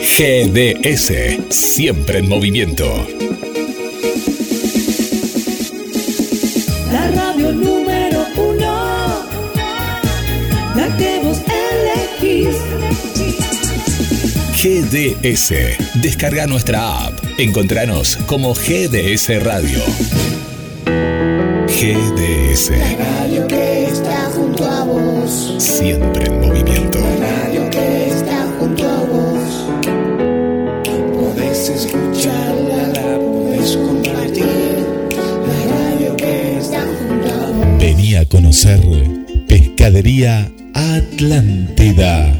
GDS, siempre en movimiento. La radio número uno, la que vos elegís. GDS, descarga nuestra app. Encontranos como GDS Radio. GDS, La radio que está junto a vos. siempre en conocer Pescadería Atlántida,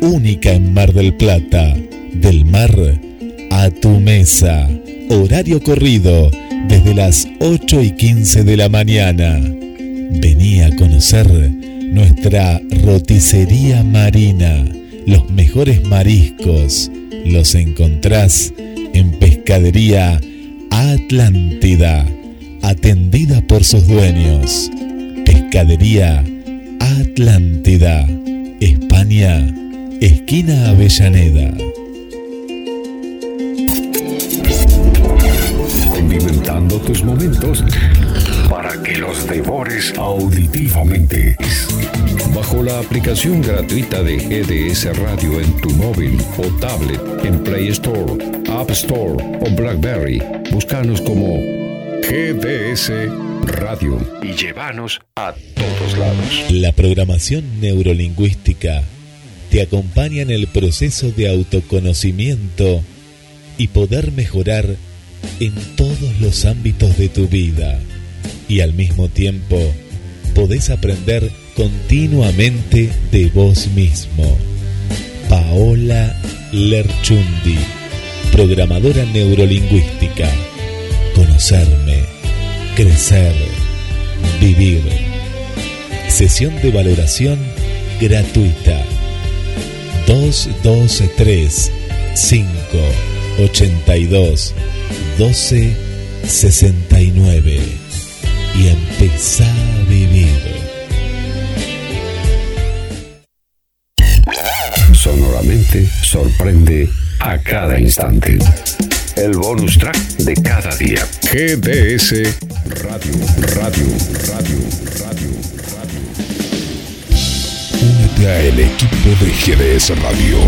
única en Mar del Plata, del mar a tu mesa. Horario corrido desde las 8 y 15 de la mañana. Vení a conocer nuestra roticería marina. Los mejores mariscos los encontrás en Pescadería Atlántida, atendida por sus dueños. Pescadería Atlántida, España, esquina Avellaneda. condimentando tus momentos para que los devores auditivamente. Bajo la aplicación gratuita de GDS Radio en tu móvil o tablet en Play Store, App Store o Blackberry, búscanos como GDS Radio y llévanos a todos lados. La programación neurolingüística te acompaña en el proceso de autoconocimiento y poder mejorar en todos los ámbitos de tu vida. Y al mismo tiempo, podés aprender continuamente de vos mismo. Paola Lerchundi, programadora neurolingüística. Conocerme, crecer, vivir. Sesión de valoración gratuita. 223 5 82 12 69 y empezá a vivir. Sonoramente sorprende a cada instante. El bonus track de cada día. GDS Radio, Radio, Radio, Radio, Radio. Únete a el equipo de GDS Radio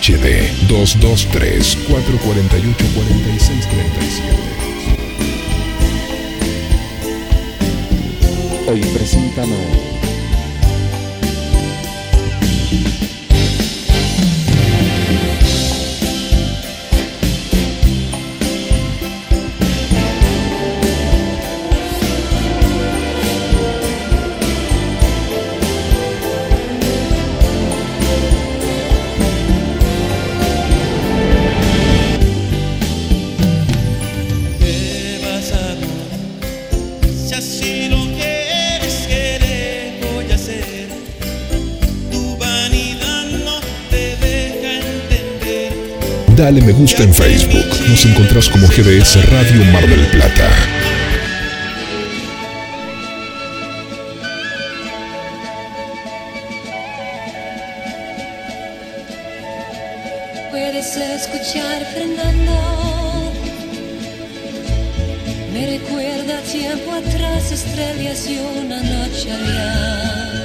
HD 223 448 4637. Hoy presentamos Dale me gusta en Facebook. Nos encontrás como GDS Radio Mar del Plata. Puedes escuchar Fernando. Me recuerda tiempo atrás, estrellas y una noche allá.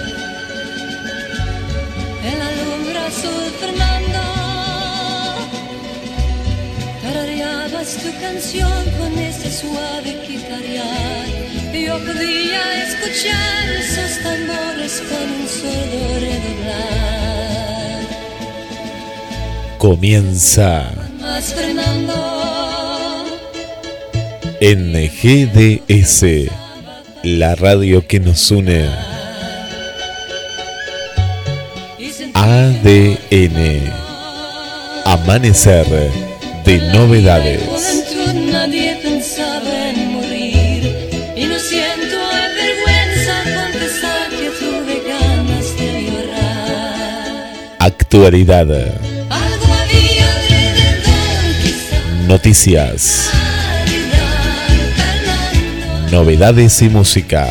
En la lumbre azul, Fernando. Tu canción con ese suave guitarrear. Yo podía escuchar esos tambores con un sordo redoblar. Comienza Más Fernando. en GDS, la radio que nos une. ADN. Amanecer de novedades. juventud nadie pensaba en morir y no siento vergüenza confesar que tuve ganas de llorar. Actualidad. Noticias. Novedades y música.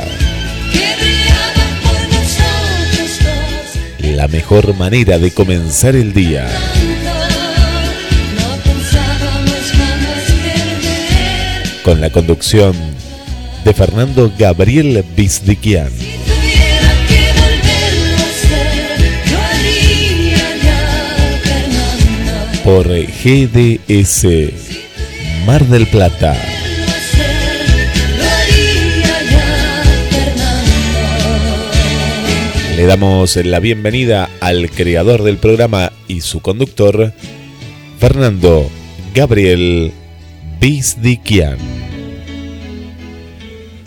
La mejor manera de comenzar el día. Con la conducción de Fernando Gabriel Fernando. por GDS Mar del Plata. Le damos la bienvenida al creador del programa y su conductor, Fernando Gabriel Bizdiquian.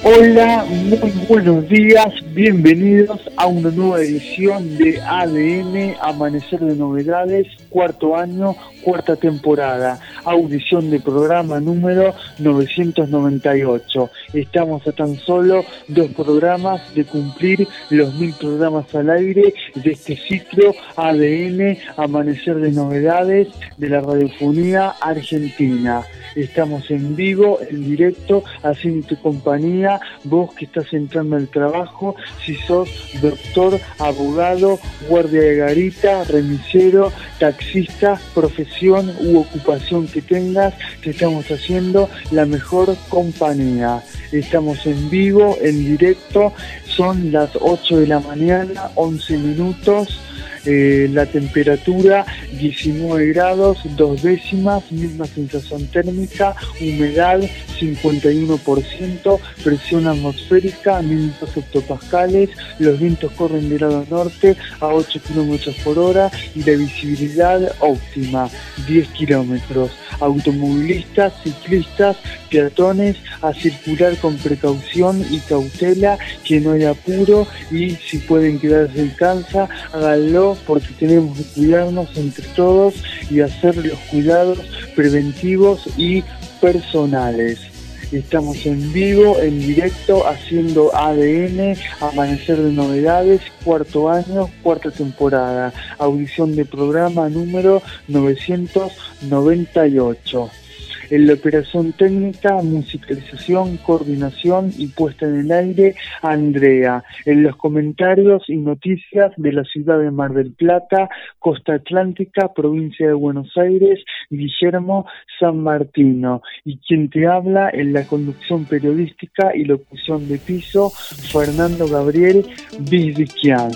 Hola, muy buenos días, bienvenidos a una nueva edición de ADN, Amanecer de Novedades, cuarto año, cuarta temporada, audición de programa número 998. Estamos a tan solo dos programas de cumplir los mil programas al aire de este ciclo ADN, Amanecer de Novedades de la radiofonía argentina. Estamos en vivo, en directo, haciendo tu compañía, vos que estás entrando al trabajo, si sos doctor, abogado, guardia de garita, remisero, profesión u ocupación que tengas, te estamos haciendo la mejor compañía. Estamos en vivo, en directo, son las 8 de la mañana, 11 minutos. Eh, la temperatura 19 grados, dos décimas, misma sensación térmica, humedad 51%, presión atmosférica 1002 hectopascales, los vientos corren del lado norte a 8 kilómetros por hora y la visibilidad óptima 10 kilómetros. Automovilistas, ciclistas, peatones a circular con precaución y cautela, que no hay apuro y si pueden quedarse en casa, háganlo porque tenemos que cuidarnos entre todos y hacer los cuidados preventivos y personales. Estamos en vivo, en directo, haciendo ADN, Amanecer de Novedades, cuarto año, cuarta temporada, audición de programa número 998 en la operación técnica, musicalización, coordinación y puesta en el aire, Andrea. En los comentarios y noticias de la ciudad de Mar del Plata, Costa Atlántica, provincia de Buenos Aires, Guillermo San Martino. Y quien te habla en la conducción periodística y locución de piso, Fernando Gabriel Vizdiquian.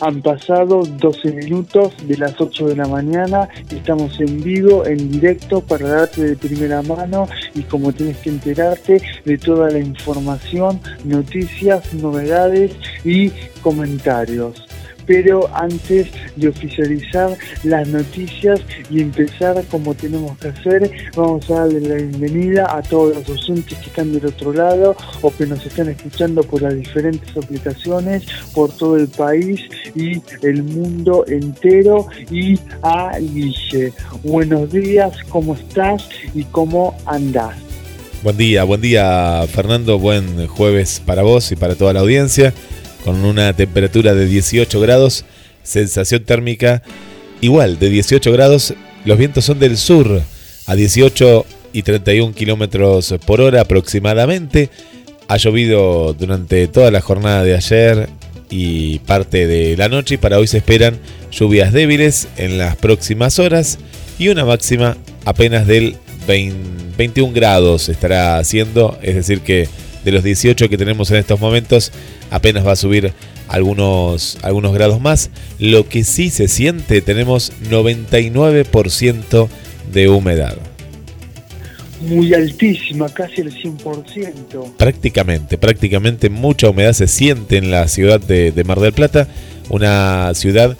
Han pasado 12 minutos de las 8 de la mañana, estamos en vivo, en directo para darte de primera mano y como tienes que enterarte de toda la información, noticias, novedades y comentarios. Pero antes de oficializar las noticias y empezar como tenemos que hacer, vamos a darle la bienvenida a todos los oyentes que están del otro lado o que nos están escuchando por las diferentes aplicaciones por todo el país y el mundo entero y a Guille. Buenos días, ¿cómo estás y cómo andás? Buen día, buen día Fernando, buen jueves para vos y para toda la audiencia, con una temperatura de 18 grados, sensación térmica igual de 18 grados, los vientos son del sur a 18 y 31 kilómetros por hora aproximadamente. Ha llovido durante toda la jornada de ayer y parte de la noche y para hoy se esperan lluvias débiles en las próximas horas y una máxima apenas del 20 21 grados estará haciendo, es decir que de los 18 que tenemos en estos momentos apenas va a subir algunos, algunos grados más. Lo que sí se siente, tenemos 99% de humedad. Muy altísima, casi el 100%. Prácticamente, prácticamente mucha humedad se siente en la ciudad de, de Mar del Plata, una ciudad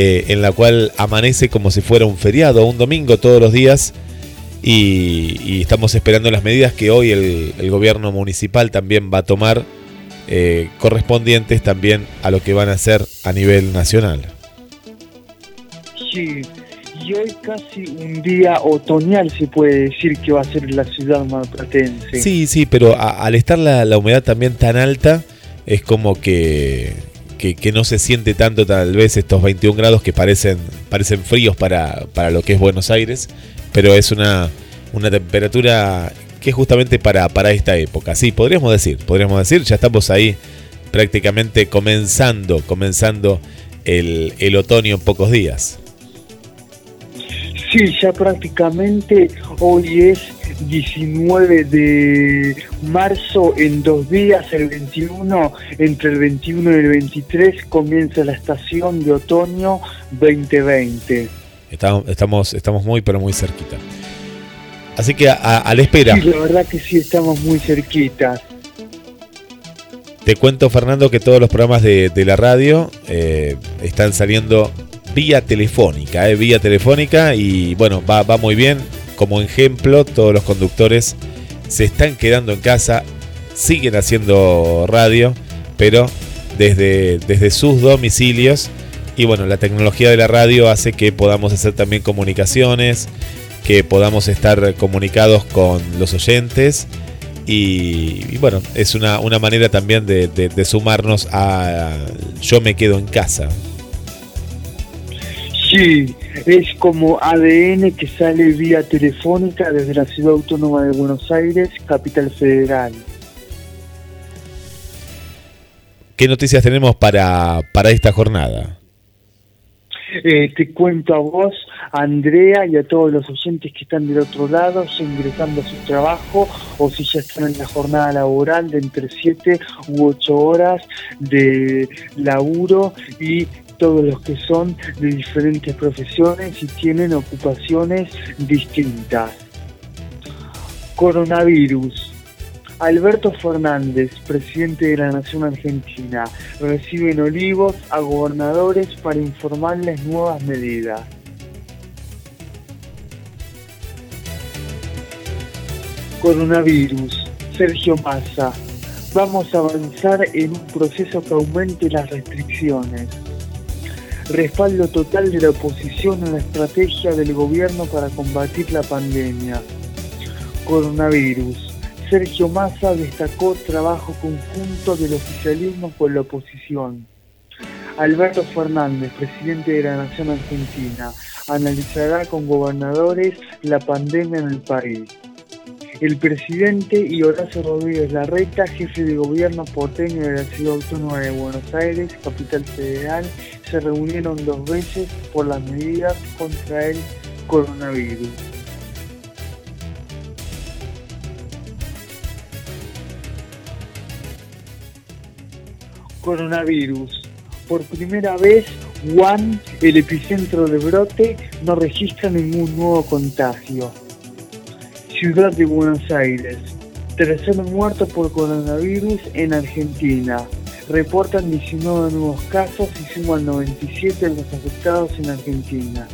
eh, en la cual amanece como si fuera un feriado, un domingo todos los días. Y, y estamos esperando las medidas que hoy el, el gobierno municipal también va a tomar, eh, correspondientes también a lo que van a hacer a nivel nacional. Sí, y hoy casi un día otoñal se puede decir que va a ser la ciudad marplatense. Sí, sí, pero a- al estar la, la humedad también tan alta, es como que, que, que no se siente tanto tal vez estos 21 grados que parecen, parecen fríos para, para lo que es Buenos Aires, pero es una, una temperatura que es justamente para, para esta época. Sí, podríamos decir, podríamos decir, ya estamos ahí prácticamente comenzando, comenzando el, el otoño en pocos días. Sí, ya prácticamente hoy es 19 de marzo, en dos días, el 21, entre el 21 y el 23, comienza la estación de otoño 2020. Estamos, estamos, estamos muy, pero muy cerquita. Así que a, a la espera. Sí, la verdad que sí, estamos muy cerquitas. Te cuento, Fernando, que todos los programas de, de la radio eh, están saliendo vía telefónica, eh, vía telefónica y bueno, va, va muy bien. Como ejemplo, todos los conductores se están quedando en casa, siguen haciendo radio, pero desde, desde sus domicilios. Y bueno, la tecnología de la radio hace que podamos hacer también comunicaciones, que podamos estar comunicados con los oyentes. Y, y bueno, es una, una manera también de, de- de sumarnos a Yo me quedo en casa. Sí, es como ADN que sale vía telefónica desde la Ciudad Autónoma de Buenos Aires, capital federal. ¿Qué noticias tenemos para, para esta jornada? Te cuento a vos, a Andrea y a todos los oyentes que están del otro lado, ya ingresando a su trabajo o si ya están en la jornada laboral de entre 7 u 8 horas de laburo y todos los que son de diferentes profesiones y tienen ocupaciones distintas. Coronavirus. Alberto Fernández, presidente de la Nación Argentina, recibe en Olivos a gobernadores para informarles nuevas medidas. Coronavirus. Sergio Massa. Vamos a avanzar en un proceso que aumente las restricciones. Respaldo total de la oposición a la estrategia del gobierno para combatir la pandemia. Coronavirus. Sergio Massa destacó trabajo conjunto del oficialismo con la oposición. Alberto Fernández, presidente de la Nación Argentina, analizará con gobernadores la pandemia en el país. El presidente y Horacio Rodríguez Larreta, jefe de gobierno porteño de la Ciudad Autónoma de Buenos Aires, capital federal, se reunieron dos veces por las medidas contra el coronavirus. Coronavirus. Por primera vez, Wuhan, el epicentro de brote, no registra ningún nuevo contagio. Ciudad de Buenos Aires. Tercer muerto por coronavirus en Argentina. Reportan 19 nuevos casos y suman 97 los afectados en Argentina.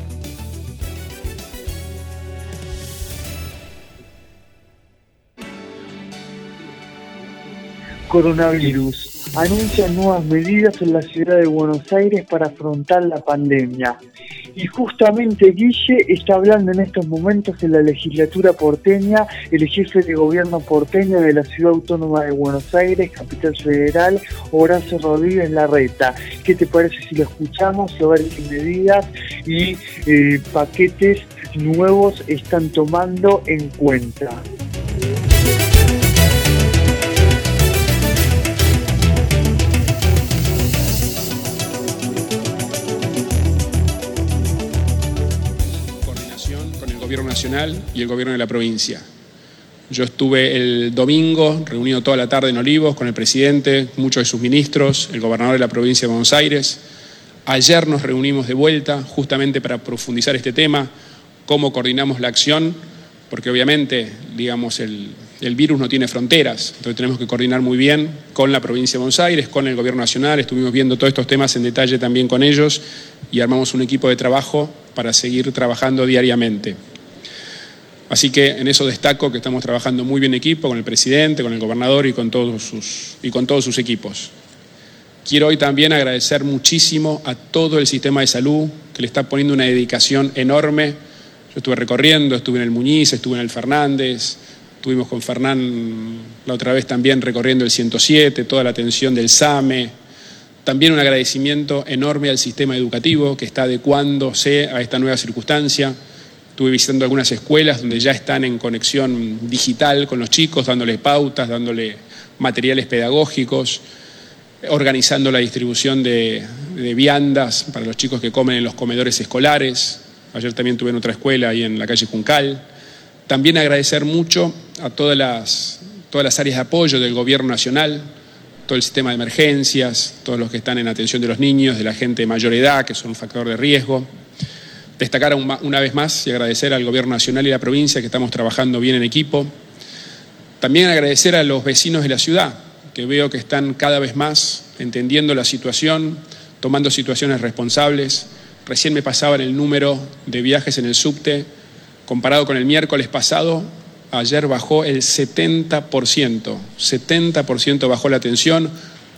Coronavirus. Anuncian nuevas medidas en la ciudad de Buenos Aires para afrontar la pandemia. Y justamente Guille está hablando en estos momentos en la legislatura porteña, el jefe de gobierno porteño de la ciudad autónoma de Buenos Aires, capital federal, Horacio Rodríguez Larreta. ¿Qué te parece si lo escuchamos a ver qué medidas y eh, paquetes nuevos están tomando en cuenta? Gobierno nacional y el gobierno de la provincia. Yo estuve el domingo reunido toda la tarde en Olivos con el presidente, muchos de sus ministros, el gobernador de la provincia de Buenos Aires. Ayer nos reunimos de vuelta justamente para profundizar este tema, cómo coordinamos la acción, porque obviamente, digamos, el, el virus no tiene fronteras, entonces tenemos que coordinar muy bien con la provincia de Buenos Aires, con el gobierno nacional, estuvimos viendo todos estos temas en detalle también con ellos y armamos un equipo de trabajo para seguir trabajando diariamente. Así que en eso destaco que estamos trabajando muy bien en equipo con el presidente, con el gobernador y con todos sus, y con todos sus equipos. Quiero hoy también agradecer muchísimo a todo el sistema de salud que le está poniendo una dedicación enorme. Yo estuve recorriendo, estuve en el Muñiz, estuve en el Fernández, estuvimos con Fernán la otra vez también recorriendo el 107, toda la atención del SAME. También un agradecimiento enorme al sistema educativo que está adecuándose a esta nueva circunstancia. Estuve visitando algunas escuelas donde ya están en conexión digital con los chicos, dándoles pautas, dándole materiales pedagógicos, organizando la distribución de, de viandas para los chicos que comen en los comedores escolares. Ayer también tuve en otra escuela ahí en la calle Juncal. También agradecer mucho a todas las, todas las áreas de apoyo del Gobierno Nacional, todo el sistema de emergencias, todos los que están en atención de los niños, de la gente de mayor edad, que son un factor de riesgo. Destacar una, vez más y agradecer al Gobierno Nacional y la provincia que estamos trabajando bien en equipo. También agradecer a los vecinos de la ciudad, que veo que están cada vez más entendiendo la situación, tomando situaciones responsables. Recién me pasaban el número de viajes en el subte, comparado con el miércoles pasado, ayer bajó el 70%, 70% bajó la tensión,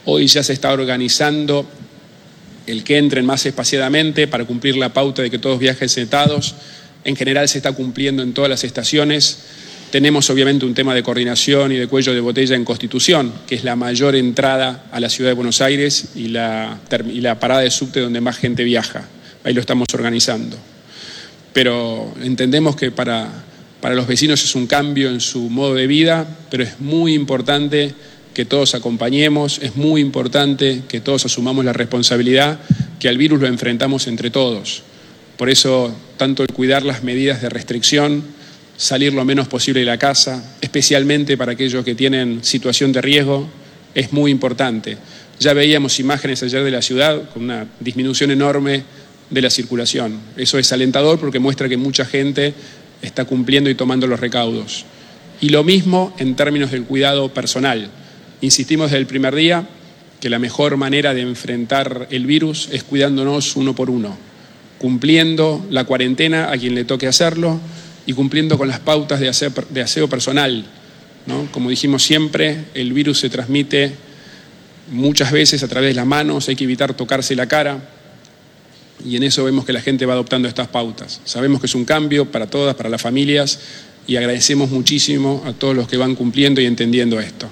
hoy ya se está organizando el que entren más espaciadamente para cumplir la pauta de que todos viajen sentados. En general se está cumpliendo en todas las estaciones. Tenemos obviamente un tema de coordinación y de cuello de botella en Constitución, que es la mayor entrada a la ciudad de Buenos Aires y la, parada de subte donde más gente viaja. Ahí lo estamos organizando. Pero entendemos que para, para los vecinos es un cambio en su modo de vida, pero es muy importante que todos acompañemos, es muy importante que todos asumamos la responsabilidad que al virus lo enfrentamos entre todos. Por eso, tanto el cuidar las medidas de restricción, salir lo menos posible de la casa, especialmente para aquellos que tienen situación de riesgo, es muy importante. Ya veíamos imágenes ayer de la ciudad con una disminución enorme de la circulación. Eso es alentador porque muestra que mucha gente está cumpliendo y tomando los recaudos. Y lo mismo en términos del cuidado personal. Insistimos desde el primer día que la mejor manera de enfrentar el virus es cuidándonos uno por uno, cumpliendo la cuarentena a quien le toque hacerlo y cumpliendo con las pautas de aseo, de aseo personal. Como dijimos siempre, el virus se transmite muchas veces a través de las manos, hay que evitar tocarse la cara, y en eso vemos que la gente va adoptando estas pautas. Sabemos que es un cambio para todas, para las familias, y agradecemos muchísimo a todos los que van cumpliendo y entendiendo esto.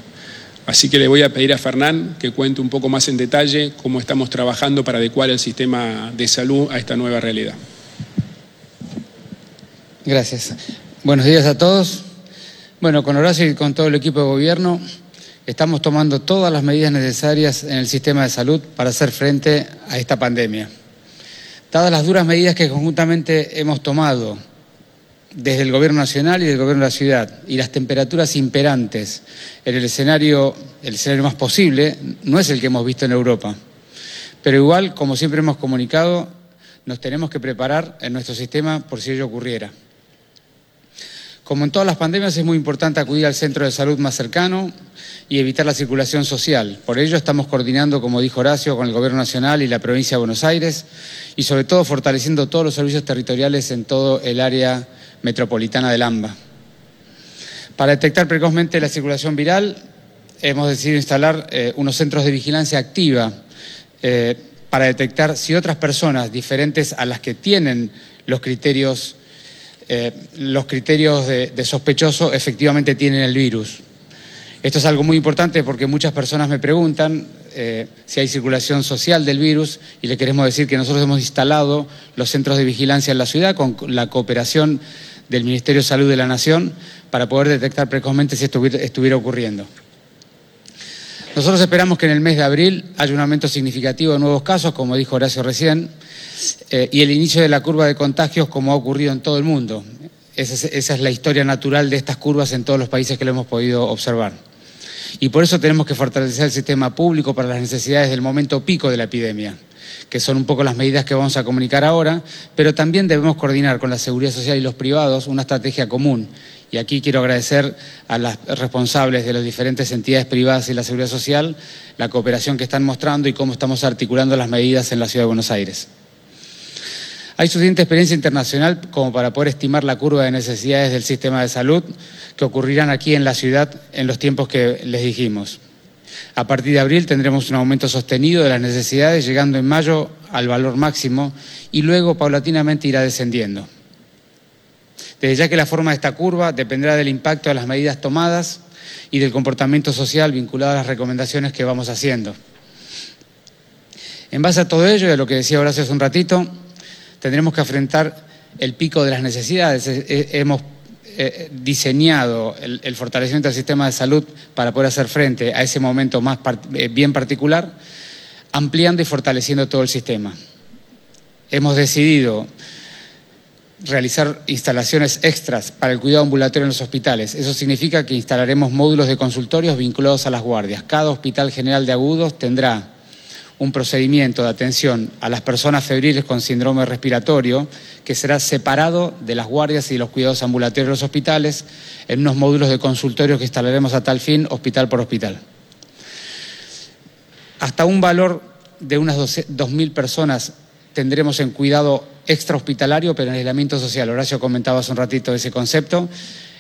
Así que le voy a pedir a Fernán que cuente un poco más en detalle cómo estamos trabajando para adecuar el sistema de salud a esta nueva realidad. Gracias. Buenos días a todos. Bueno, con Horacio y con todo el equipo de gobierno estamos tomando todas las medidas necesarias en el sistema de salud para hacer frente a esta pandemia. Dadas las duras medidas que conjuntamente hemos tomado desde el Gobierno Nacional y del Gobierno de la Ciudad y las temperaturas imperantes en el escenario, el escenario más posible, no es el que hemos visto en Europa. Pero igual, como siempre hemos comunicado, nos tenemos que preparar en nuestro sistema por si ello ocurriera. Como en todas las pandemias, es muy importante acudir al centro de salud más cercano y evitar la circulación social. Por ello, estamos coordinando, como dijo Horacio, con el Gobierno Nacional y la provincia de Buenos Aires y, sobre todo, fortaleciendo todos los servicios territoriales en todo el área metropolitana del AMBA. Para detectar precozmente la circulación viral, hemos decidido instalar eh, unos centros de vigilancia activa eh, para detectar si otras personas diferentes a las que tienen los criterios eh, los criterios de, sospechoso efectivamente tienen el virus. Esto es algo muy importante porque muchas personas me preguntan si hay circulación social del virus y le queremos decir que nosotros hemos instalado los centros de vigilancia en la ciudad con la cooperación del Ministerio de Salud de la Nación para poder detectar precozmente si estuviera ocurriendo. Nosotros esperamos que en el mes de abril haya un aumento significativo de nuevos casos, como dijo Horacio recién, eh, y el inicio de la curva de contagios como ha ocurrido en todo el mundo. Esa es, esa es la historia natural de estas curvas en todos los países que lo hemos podido observar. Y por eso tenemos que fortalecer el sistema público para las necesidades del momento pico de la epidemia, que son un poco las medidas que vamos a comunicar ahora, pero también debemos coordinar con la seguridad social y los privados una estrategia común. Y aquí quiero agradecer a las responsables de las diferentes entidades privadas y la seguridad social la cooperación que están mostrando y cómo estamos articulando las medidas en la Ciudad de Buenos Aires. Hay suficiente experiencia internacional como para poder estimar la curva de necesidades del sistema de salud que ocurrirán aquí en la ciudad en los tiempos que les dijimos. A partir de abril tendremos un aumento sostenido de las necesidades, llegando en mayo al valor máximo y luego paulatinamente irá descendiendo. Desde ya que la forma de esta curva dependerá del impacto de las medidas tomadas y del comportamiento social vinculado a las recomendaciones que vamos haciendo. En base a todo ello y a lo que decía Horacio hace un ratito, tendremos que afrontar el pico de las necesidades. Hemos eh, diseñado el, fortalecimiento del sistema de salud para poder hacer frente a ese momento más eh, bien particular, ampliando y fortaleciendo todo el sistema. Hemos decidido realizar instalaciones extras para el cuidado ambulatorio en los hospitales. Eso significa que instalaremos módulos de consultorios vinculados a las guardias. Cada hospital general de agudos tendrá un procedimiento de atención a las personas febriles con síndrome respiratorio que será separado de las guardias y los cuidados ambulatorios de los hospitales en unos módulos de consultorio que instalaremos a tal fin hospital por hospital. Hasta un valor de unas 2.000 personas tendremos en cuidado extrahospitalario, pero en aislamiento social. Horacio comentaba hace un ratito ese concepto.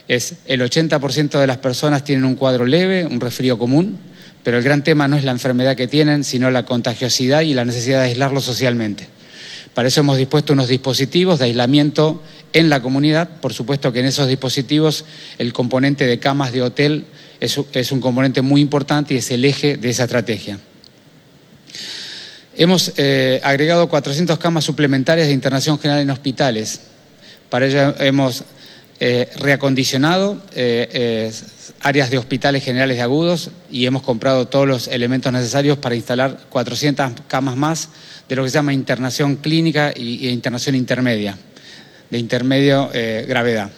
Es el 80% de las personas tienen un cuadro leve, un resfrío común, pero el gran tema no es la enfermedad que tienen, sino la contagiosidad y la necesidad de aislarlo socialmente. Para eso hemos dispuesto unos dispositivos de aislamiento en la comunidad. Por supuesto que en esos dispositivos el componente de camas de hotel es, un componente muy importante y es el eje de esa estrategia. Hemos eh, agregado 400 camas suplementarias de internación general en hospitales. Para ello hemos eh, reacondicionado eh, eh, áreas de hospitales generales de agudos y hemos comprado todos los elementos necesarios para instalar 400 camas más de lo que se llama internación clínica y, internación intermedia, de intermedio eh, gravedad.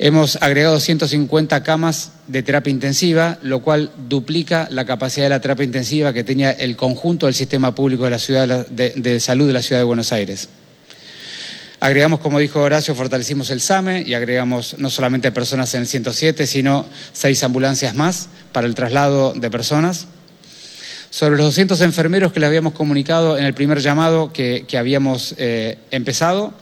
Hemos agregado 150 camas de terapia intensiva, lo cual duplica la capacidad de la terapia intensiva que tenía el conjunto del sistema público de, la ciudad de salud de la ciudad de Buenos Aires. Agregamos, como dijo Horacio, fortalecimos el SAME y agregamos no solamente personas en el 107, sino seis ambulancias más para el traslado de personas. Sobre los 200 enfermeros que le habíamos comunicado en el primer llamado que, que habíamos eh, empezado,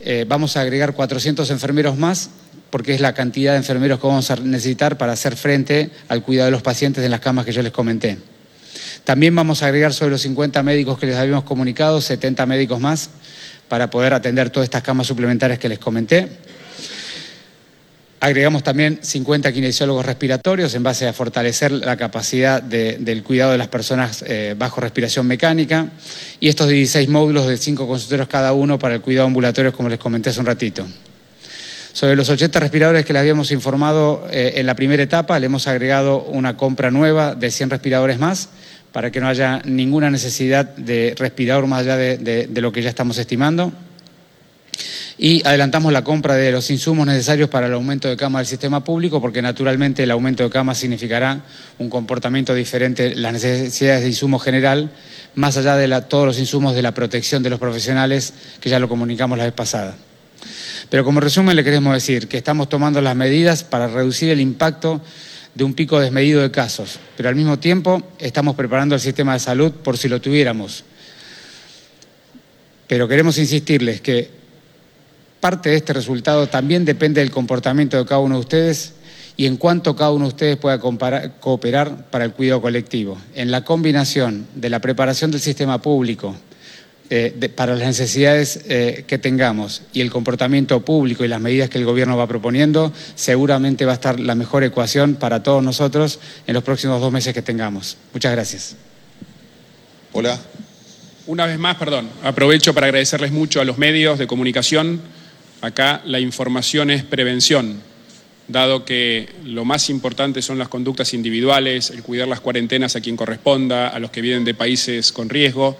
eh, vamos a agregar 400 enfermeros más porque es la cantidad de enfermeros que vamos a necesitar para hacer frente al cuidado de los pacientes en las camas que yo les comenté. También vamos a agregar sobre los 50 médicos que les habíamos comunicado, 70 médicos más, para poder atender todas estas camas suplementarias que les comenté. Agregamos también 50 kinesiólogos respiratorios en base a fortalecer la capacidad de, del cuidado de las personas eh, bajo respiración mecánica y estos 16 módulos de 5 consultorios cada uno para el cuidado ambulatorio, como les comenté hace un ratito. Sobre los 80 respiradores que les habíamos informado eh, en la primera etapa, le hemos agregado una compra nueva de 100 respiradores más para que no haya ninguna necesidad de respirador más allá de, lo que ya estamos estimando y adelantamos la compra de los insumos necesarios para el aumento de camas del sistema público, porque naturalmente el aumento de camas significará un comportamiento diferente, las necesidades de insumo general, más allá de todos los insumos de la protección de los profesionales, que ya lo comunicamos la vez pasada. Pero como resumen le queremos decir que estamos tomando las medidas para reducir el impacto de un pico desmedido de casos, pero al mismo tiempo estamos preparando el sistema de salud por si lo tuviéramos. Pero queremos insistirles que parte de este resultado también depende del comportamiento de cada uno de ustedes y en cuánto cada uno de ustedes pueda comparar, cooperar para el cuidado colectivo. En la combinación de la preparación del sistema público eh, de, para las necesidades eh, que tengamos y el comportamiento público y las medidas que el gobierno va proponiendo, seguramente va a estar la mejor ecuación para todos nosotros en los próximos dos meses que tengamos. Muchas gracias. Hola. Una vez más, perdón, aprovecho para agradecerles mucho a los medios de comunicación Acá la información es prevención, dado que lo más importante son las conductas individuales, el cuidar las cuarentenas a quien corresponda, a los que vienen de países con riesgo,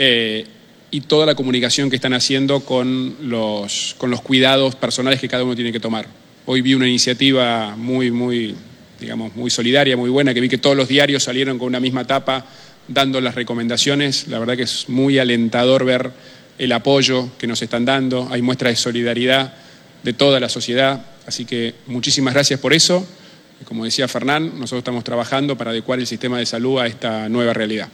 eh, y toda la comunicación que están haciendo con los, con los cuidados personales que cada uno tiene que tomar. Hoy vi una iniciativa muy, muy, digamos, muy solidaria, muy buena, que vi que todos los diarios salieron con una misma tapa dando las recomendaciones. La verdad que es muy alentador ver el apoyo que nos están dando, hay muestras de solidaridad de toda la sociedad, así que muchísimas gracias por eso. Como decía Fernán, nosotros estamos trabajando para adecuar el sistema de salud a esta nueva realidad.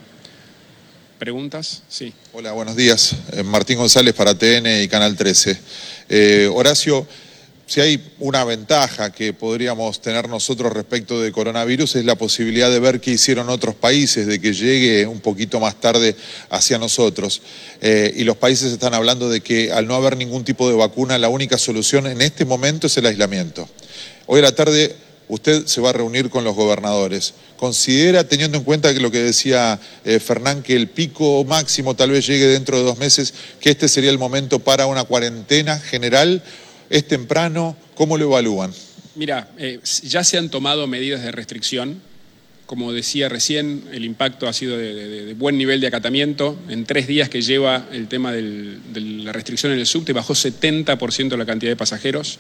¿Preguntas? Sí. Hola, buenos días. Eh, Martín González para TN y Canal 13. Eh, Horacio, si hay una ventaja que podríamos tener nosotros respecto de coronavirus es la posibilidad de ver qué hicieron otros países, de que llegue un poquito más tarde hacia nosotros. Eh, y los países están hablando de que al no haber ningún tipo de vacuna, la única solución en este momento es el aislamiento. Hoy a la tarde usted se va a reunir con los gobernadores. ¿Considera, teniendo en cuenta que lo que decía eh, Fernán, que el pico máximo tal vez llegue dentro de dos meses, que este sería el momento para una cuarentena general? ¿Es temprano? ¿Cómo lo evalúan? Mira, eh, ya se han tomado medidas de restricción como decía recién, el impacto ha sido de, buen nivel de acatamiento. En tres días que lleva el tema de la restricción en el subte, bajó 70% la cantidad de pasajeros.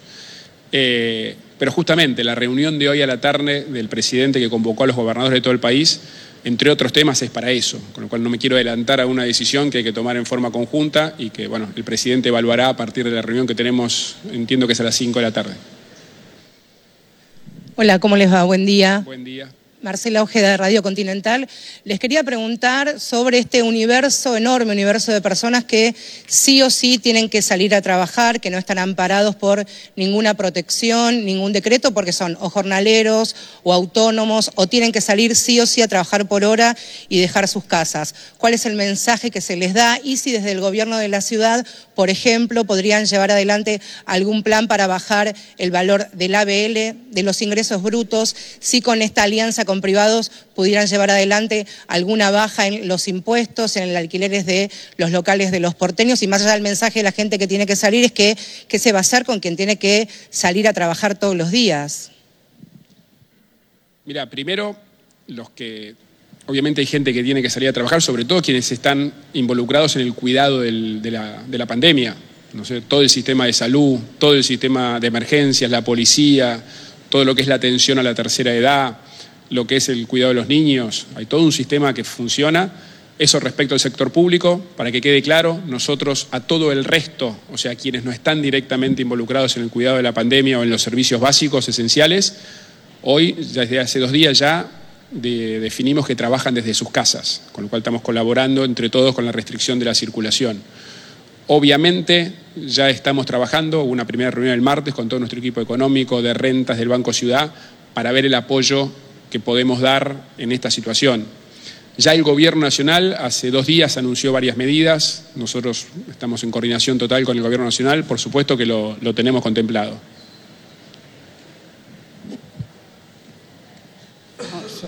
Eh, pero justamente la reunión de hoy a la tarde del presidente que convocó a los gobernadores de todo el país, entre otros temas, es para eso. Con lo cual no me quiero adelantar a una decisión que hay que tomar en forma conjunta y que bueno, el presidente evaluará a partir de la reunión que tenemos, entiendo que es a las 5 de la tarde. Hola, ¿cómo les va? Buen día. Buen día. Marcela Ojeda de Radio Continental. Les quería preguntar sobre este universo, enorme universo de personas que sí o sí tienen que salir a trabajar, que no están amparados por ninguna protección, ningún decreto, porque son o jornaleros o autónomos o tienen que salir sí o sí a trabajar por hora y dejar sus casas. ¿Cuál es el mensaje que se les da? Y si desde el gobierno de la ciudad, por ejemplo, podrían llevar adelante algún plan para bajar el valor del ABL, de los ingresos brutos, si con esta alianza con privados pudieran llevar adelante alguna baja en los impuestos, en el alquileres de los locales de los porteños y más allá del mensaje de la gente que tiene que salir es que qué se va a hacer con quien tiene que salir a trabajar todos los días. Mira, primero, los que. Obviamente hay gente que tiene que salir a trabajar, sobre todo quienes están involucrados en el cuidado de, la, de la pandemia. No sé, todo el sistema de salud, todo el sistema de emergencias, la policía, todo lo que es la atención a la tercera edad, lo que es el cuidado de los niños. Hay todo un sistema que funciona. Eso respecto al sector público, para que quede claro, nosotros a todo el resto, o sea, quienes no están directamente involucrados en el cuidado de la pandemia o en los servicios básicos esenciales, Hoy, desde hace dos días ya, de- definimos que trabajan desde sus casas, con lo cual estamos colaborando entre todos con la restricción de la circulación. Obviamente, ya estamos trabajando, hubo una primera reunión el martes con todo nuestro equipo económico de rentas del Banco Ciudad para ver el apoyo que podemos dar en esta situación. Ya el Gobierno Nacional hace dos días anunció varias medidas, nosotros estamos en coordinación total con el Gobierno Nacional, por supuesto que lo- lo tenemos contemplado.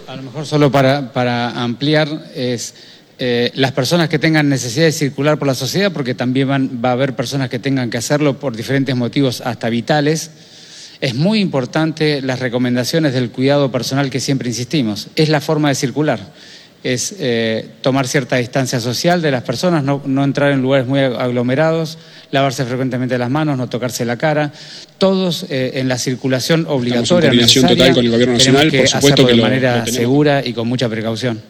A lo mejor solo para, para ampliar es eh, las personas que tengan necesidad de circular por la sociedad, porque también van- va a haber personas que tengan que hacerlo por diferentes motivos hasta vitales. Es muy importante las recomendaciones del cuidado personal que siempre insistimos. Es la forma de circular. Es eh, tomar cierta distancia social de las personas, no, no entrar en lugares muy aglomerados, lavarse frecuentemente las manos, no tocarse la cara. Todos eh, en la circulación obligatoria. coordinación necesaria, total con el Gobierno Nacional, que por supuesto que de lo- manera lo segura y con mucha precaución.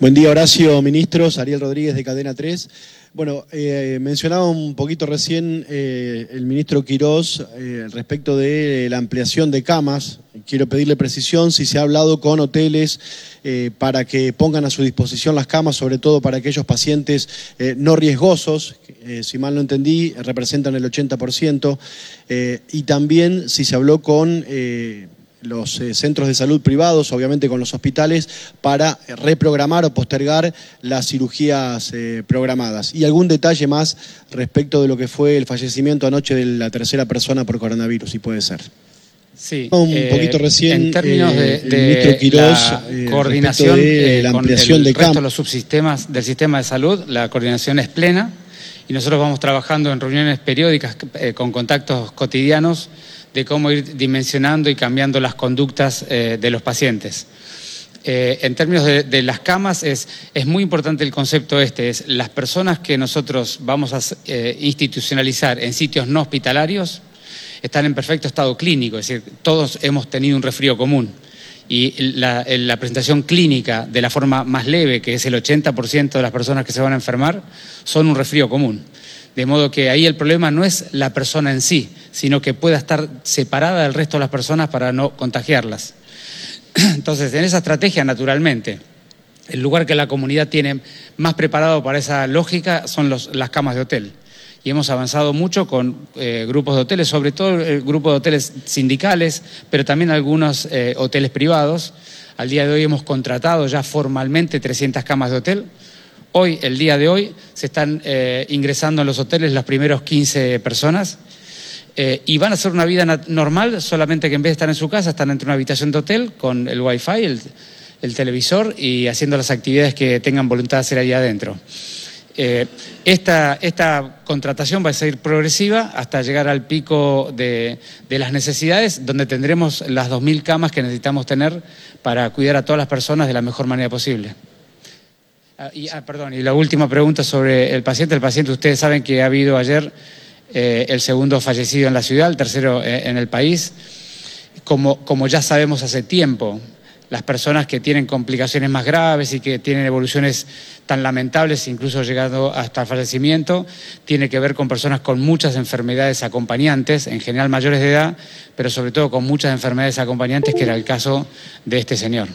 Buen día, Horacio, ministros. Ariel Rodríguez de Cadena 3. Bueno, eh, mencionaba un poquito recién eh, el ministro Quirós eh, respecto de la ampliación de camas. Quiero pedirle precisión si se ha hablado con hoteles eh, para que pongan a su disposición las camas, sobre todo para aquellos pacientes no riesgosos, si mal no entendí, representan el 80%, eh, y también si se habló con los eh, centros de salud privados, obviamente con los hospitales, para reprogramar o postergar las cirugías eh, programadas. Y algún detalle más respecto de lo que fue el fallecimiento anoche de la tercera persona por coronavirus, si puede ser. Sí, Un eh, poquito recién en términos de, eh, Quirós, la eh, coordinación de eh, la con ampliación el de resto de los subsistemas del sistema de salud, la coordinación es plena y nosotros vamos trabajando en reuniones periódicas eh, con contactos cotidianos de cómo ir dimensionando y cambiando las conductas eh, de los pacientes. Eh, en términos de, las camas, es, es muy importante el concepto este, es las personas que nosotros vamos a eh, institucionalizar en sitios no hospitalarios están en perfecto estado clínico, es decir, todos hemos tenido un resfrío común. Y la, la presentación clínica de la forma más leve, que es el 80% de las personas que se van a enfermar, son un resfrío común. De modo que ahí el problema no es la persona en sí, sino que pueda estar separada del resto de las personas para no contagiarlas. Entonces, en esa estrategia, naturalmente, el lugar que la comunidad tiene más preparado para esa lógica son los- las camas de hotel. Y hemos avanzado mucho con eh, grupos de hoteles, sobre todo el grupo de hoteles sindicales, pero también algunos eh, hoteles privados. Al día de hoy hemos contratado ya formalmente 300 camas de hotel. Hoy, el día de hoy, se están eh, ingresando en los hoteles las primeros 15 personas. Eh, y van a hacer una vida normal, solamente que en vez de estar en su casa, están entre una habitación de hotel con el wifi, el, el televisor y haciendo las actividades que tengan voluntad de hacer ahí adentro. Eh, esta, contratación va a ser progresiva hasta llegar al pico de, de las necesidades, donde tendremos las 2.000 camas que necesitamos tener para cuidar a todas las personas de la mejor manera posible. Ah, y, ah, perdón, y la última pregunta sobre el paciente. El paciente, ustedes saben que ha habido ayer eh, el segundo fallecido en la ciudad, el tercero eh, en el país. Como, como ya sabemos hace tiempo, las personas que tienen complicaciones más graves y que tienen evoluciones tan lamentables, incluso llegando hasta el fallecimiento, tiene que ver con personas con muchas enfermedades acompañantes, en general mayores de edad, pero sobre todo con muchas enfermedades acompañantes, que era el caso de este señor.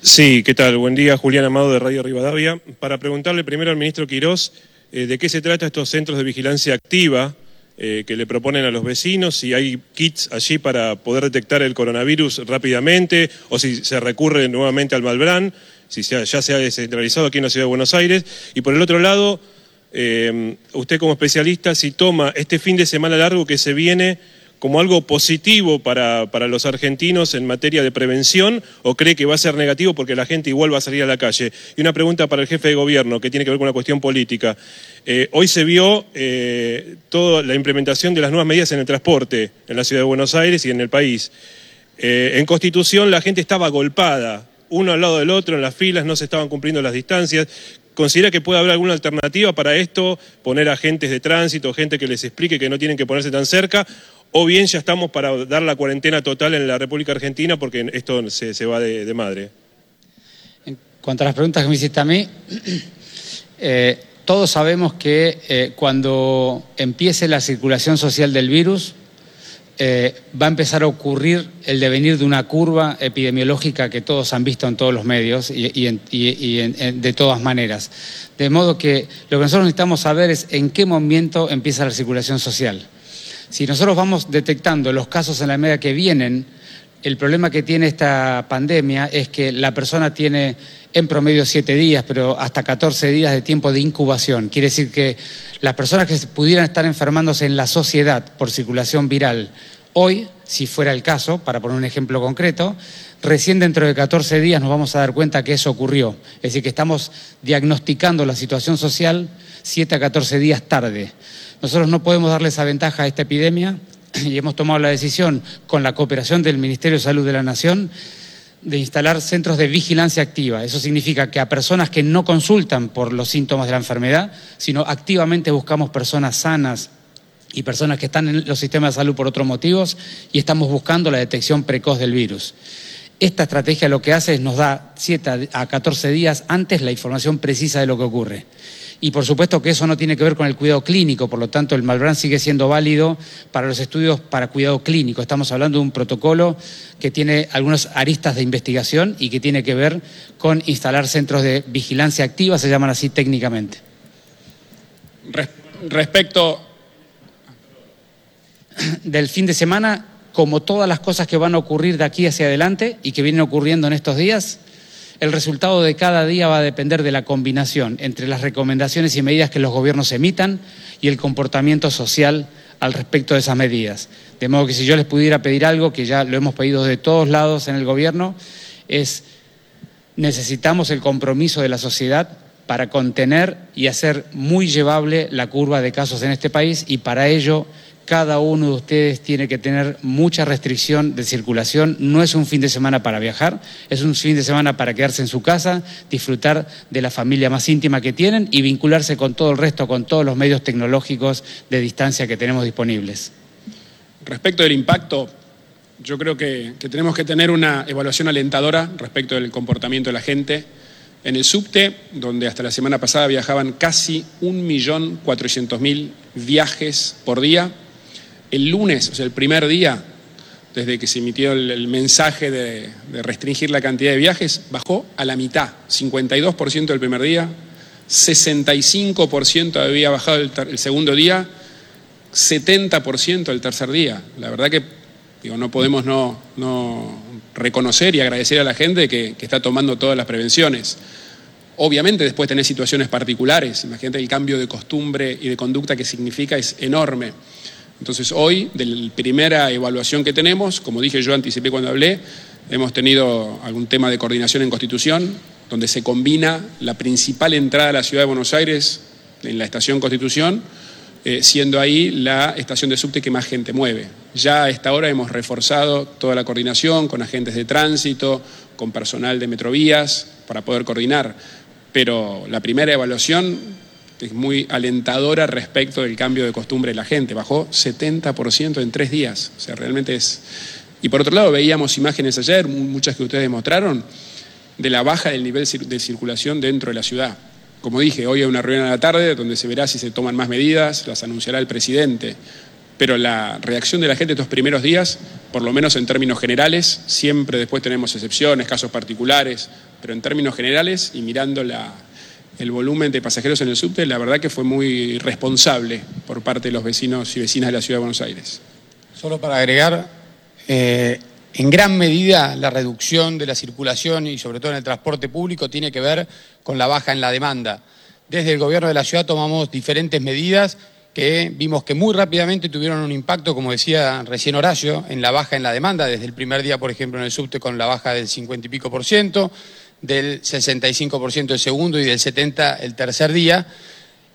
Sí, ¿qué tal? Buen día, Julián Amado de Radio Rivadavia. Para preguntarle primero al ministro Quirós eh, de qué se trata estos centros de vigilancia activa eh, que le proponen a los vecinos, si hay kits allí para poder detectar el coronavirus rápidamente o si se recurre nuevamente al Malbrán, si ha- ya se ha descentralizado aquí en la ciudad de Buenos Aires. Y por el otro lado, eh, usted como especialista, si toma este fin de semana largo que se viene como algo positivo para, para los argentinos en materia de prevención o cree que va a ser negativo porque la gente igual va a salir a la calle. Y una pregunta para el jefe de gobierno que tiene que ver con una cuestión política. Eh, hoy se vio eh, toda la implementación de las nuevas medidas en el transporte en la ciudad de Buenos Aires y en el país. Eh, en Constitución la gente estaba golpada, uno al lado del otro, en las filas, no se estaban cumpliendo las distancias. ¿Considera que puede haber alguna alternativa para esto? Poner agentes de tránsito, gente que les explique que no tienen que ponerse tan cerca, o bien ya estamos para dar la cuarentena total en la República Argentina porque esto se, se va de, madre. cuanto a las preguntas que me hiciste a mí, eh, todos sabemos que eh, cuando empiece la circulación social del virus, eh, va a empezar a ocurrir el devenir de una curva epidemiológica que todos han visto en todos los medios y, en- en- en- de todas maneras. De modo que lo que nosotros necesitamos saber es en qué momento empieza la circulación social. Si nosotros vamos detectando los casos en la medida que vienen, el problema que tiene esta pandemia es que la persona tiene en promedio siete días, pero hasta 14 días de tiempo de incubación. Quiere decir que las personas que pudieran estar enfermándose en la sociedad por circulación viral hoy, si fuera el caso, para poner un ejemplo concreto, recién dentro de 14 días nos vamos a dar cuenta que eso ocurrió. Es decir, que estamos diagnosticando la situación social 7 a 14 días tarde. Nosotros no podemos darle esa ventaja a esta epidemia y hemos tomado la decisión, con la cooperación del Ministerio de Salud de la Nación, de instalar centros de vigilancia activa. Eso significa que a personas que no consultan por los síntomas de la enfermedad, sino activamente buscamos personas sanas y personas que están en los sistemas de salud por otros motivos y estamos buscando la detección precoz del virus. Esta estrategia lo que hace es nos da 7 a 14 días antes la información precisa de lo que ocurre. Y por supuesto que eso no tiene que ver con el cuidado clínico, por lo tanto el Malbrán sigue siendo válido para los estudios para cuidado clínico. Estamos hablando de un protocolo que tiene algunas aristas de investigación y que tiene que ver con instalar centros de vigilancia activa, se llaman así técnicamente. Res- respecto, del fin de semana, como todas las cosas que van a ocurrir de aquí hacia adelante y que vienen ocurriendo en estos días, el resultado de cada día va a depender de la combinación entre las recomendaciones y medidas que los gobiernos emitan y el comportamiento social al respecto de esas medidas. De modo que si yo les pudiera pedir algo, que ya lo hemos pedido de todos lados en el gobierno, es necesitamos el compromiso de la sociedad para contener y hacer muy llevable la curva de casos en este país y para ello cada uno de ustedes tiene que tener mucha restricción de circulación. No es un fin de semana para viajar, es un fin de semana para quedarse en su casa, disfrutar de la familia más íntima que tienen y vincularse con todo el resto, con todos los medios tecnológicos de distancia que tenemos disponibles. respecto del impacto, yo creo que, que tenemos que tener una evaluación alentadora respecto del comportamiento de la gente. En el subte, donde hasta la semana pasada viajaban casi 1.400.000 viajes por día, el lunes, o sea, el primer día, desde que se emitió el, el mensaje de, restringir la cantidad de viajes, bajó a la mitad, 52% del primer día, 65% había bajado el, el segundo día, 70% el tercer día. La verdad que digo, no podemos no, no reconocer y agradecer a la gente que, que está tomando todas las prevenciones. Obviamente después tenés situaciones particulares, imagínate el cambio de costumbre y de conducta que significa es enorme. Entonces hoy, de la primera evaluación que tenemos, como dije yo, anticipé cuando hablé, hemos tenido algún tema de coordinación en Constitución, donde se combina la principal entrada a la ciudad de Buenos Aires, en la estación Constitución, eh, siendo ahí la estación de subte que más gente mueve. Ya a esta hora hemos reforzado toda la coordinación con agentes de tránsito, con personal de Metrovías, para poder coordinar. Pero la primera evaluación es muy alentadora respecto del cambio de costumbre de la gente. Bajó 70% en tres días. O sea, realmente es... Y por otro lado, veíamos imágenes ayer, muchas que ustedes mostraron, de la baja del nivel de circulación dentro de la ciudad. Como dije, hoy hay una reunión a la tarde donde se verá si se toman más medidas, las anunciará el presidente. Pero la reacción de la gente estos primeros días, por lo menos en términos generales, siempre después tenemos excepciones, casos particulares, pero en términos generales y mirando la, el volumen de pasajeros en el subte, la verdad que fue muy responsable por parte de los vecinos y vecinas de la Ciudad de Buenos Aires. Solo para agregar, eh, en gran medida la reducción de la circulación y sobre todo en el transporte público tiene que ver con la baja en la demanda. Desde el gobierno de la ciudad tomamos diferentes medidas que vimos que muy rápidamente tuvieron un impacto, como decía recién Horacio, en la baja en la demanda, desde el primer día, por ejemplo, en el subte con la baja del 50 y pico por ciento, del 65 por ciento el segundo y del 70 el tercer día.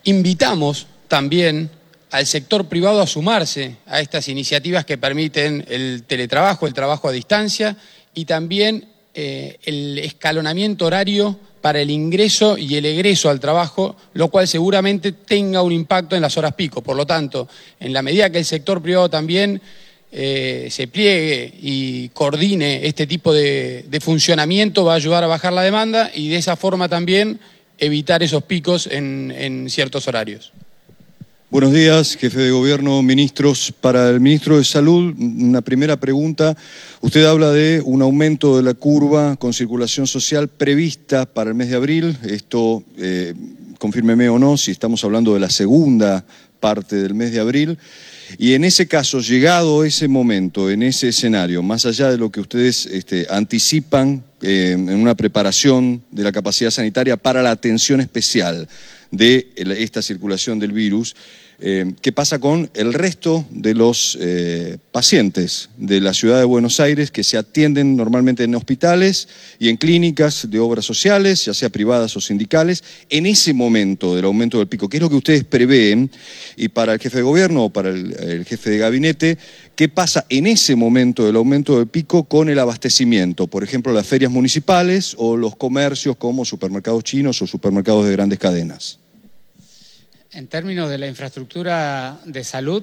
Invitamos también al sector privado a sumarse a estas iniciativas que permiten el teletrabajo, el trabajo a distancia y también eh, el escalonamiento horario para el ingreso y el egreso al trabajo, lo cual seguramente tenga un impacto en las horas pico. Por lo tanto, en la medida que el sector privado también eh, se pliegue y coordine este tipo de, funcionamiento, va a ayudar a bajar la demanda y de esa forma también evitar esos picos en, en ciertos horarios. Buenos días, jefe de gobierno, ministros. Para el ministro de Salud, una primera pregunta. Usted habla de un aumento de la curva con circulación social prevista para el mes de abril. Esto, eh, confírmeme o no, si estamos hablando de la segunda parte del mes de abril. Y en ese caso, llegado ese momento, en ese escenario, más allá de lo que ustedes este, anticipan eh, en una preparación de la capacidad sanitaria para la atención especial de esta circulación del virus, eh, ¿Qué pasa con el resto de los eh, pacientes de la ciudad de Buenos Aires que se atienden normalmente en hospitales y en clínicas de obras sociales, ya sea privadas o sindicales, en ese momento del aumento del pico? ¿Qué es lo que ustedes prevén? Y para el jefe de gobierno o para el, el jefe de gabinete, ¿qué pasa en ese momento del aumento del pico con el abastecimiento? Por ejemplo, las ferias municipales o los comercios como supermercados chinos o supermercados de grandes cadenas. En términos de la infraestructura de salud,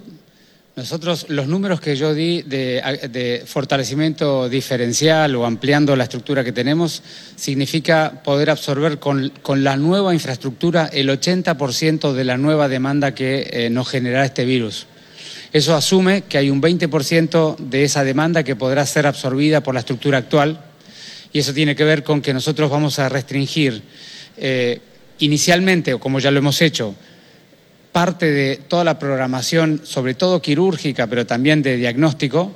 nosotros los números que yo di de, fortalecimiento diferencial o ampliando la estructura que tenemos significa poder absorber con, con la nueva infraestructura el 80% de la nueva demanda que eh, nos generará este virus. Eso asume que hay un 20% de esa demanda que podrá ser absorbida por la estructura actual y eso tiene que ver con que nosotros vamos a restringir eh, inicialmente, o como ya lo hemos hecho, parte de toda la programación, sobre todo quirúrgica, pero también de diagnóstico,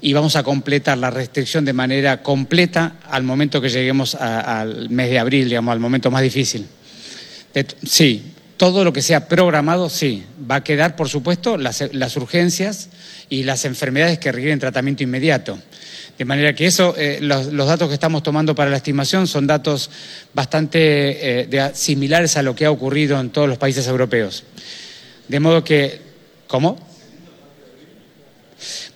y vamos a completar la restricción de manera completa al momento que lleguemos al mes de abril, digamos, al momento más difícil. Sí, todo lo que sea programado, sí. Va a quedar, por supuesto, las, las urgencias y las enfermedades que requieren tratamiento inmediato. De manera que eso, eh, los, los, datos que estamos tomando para la estimación son datos bastante eh, similares a lo que ha ocurrido en todos los países europeos. De modo que, ¿cómo?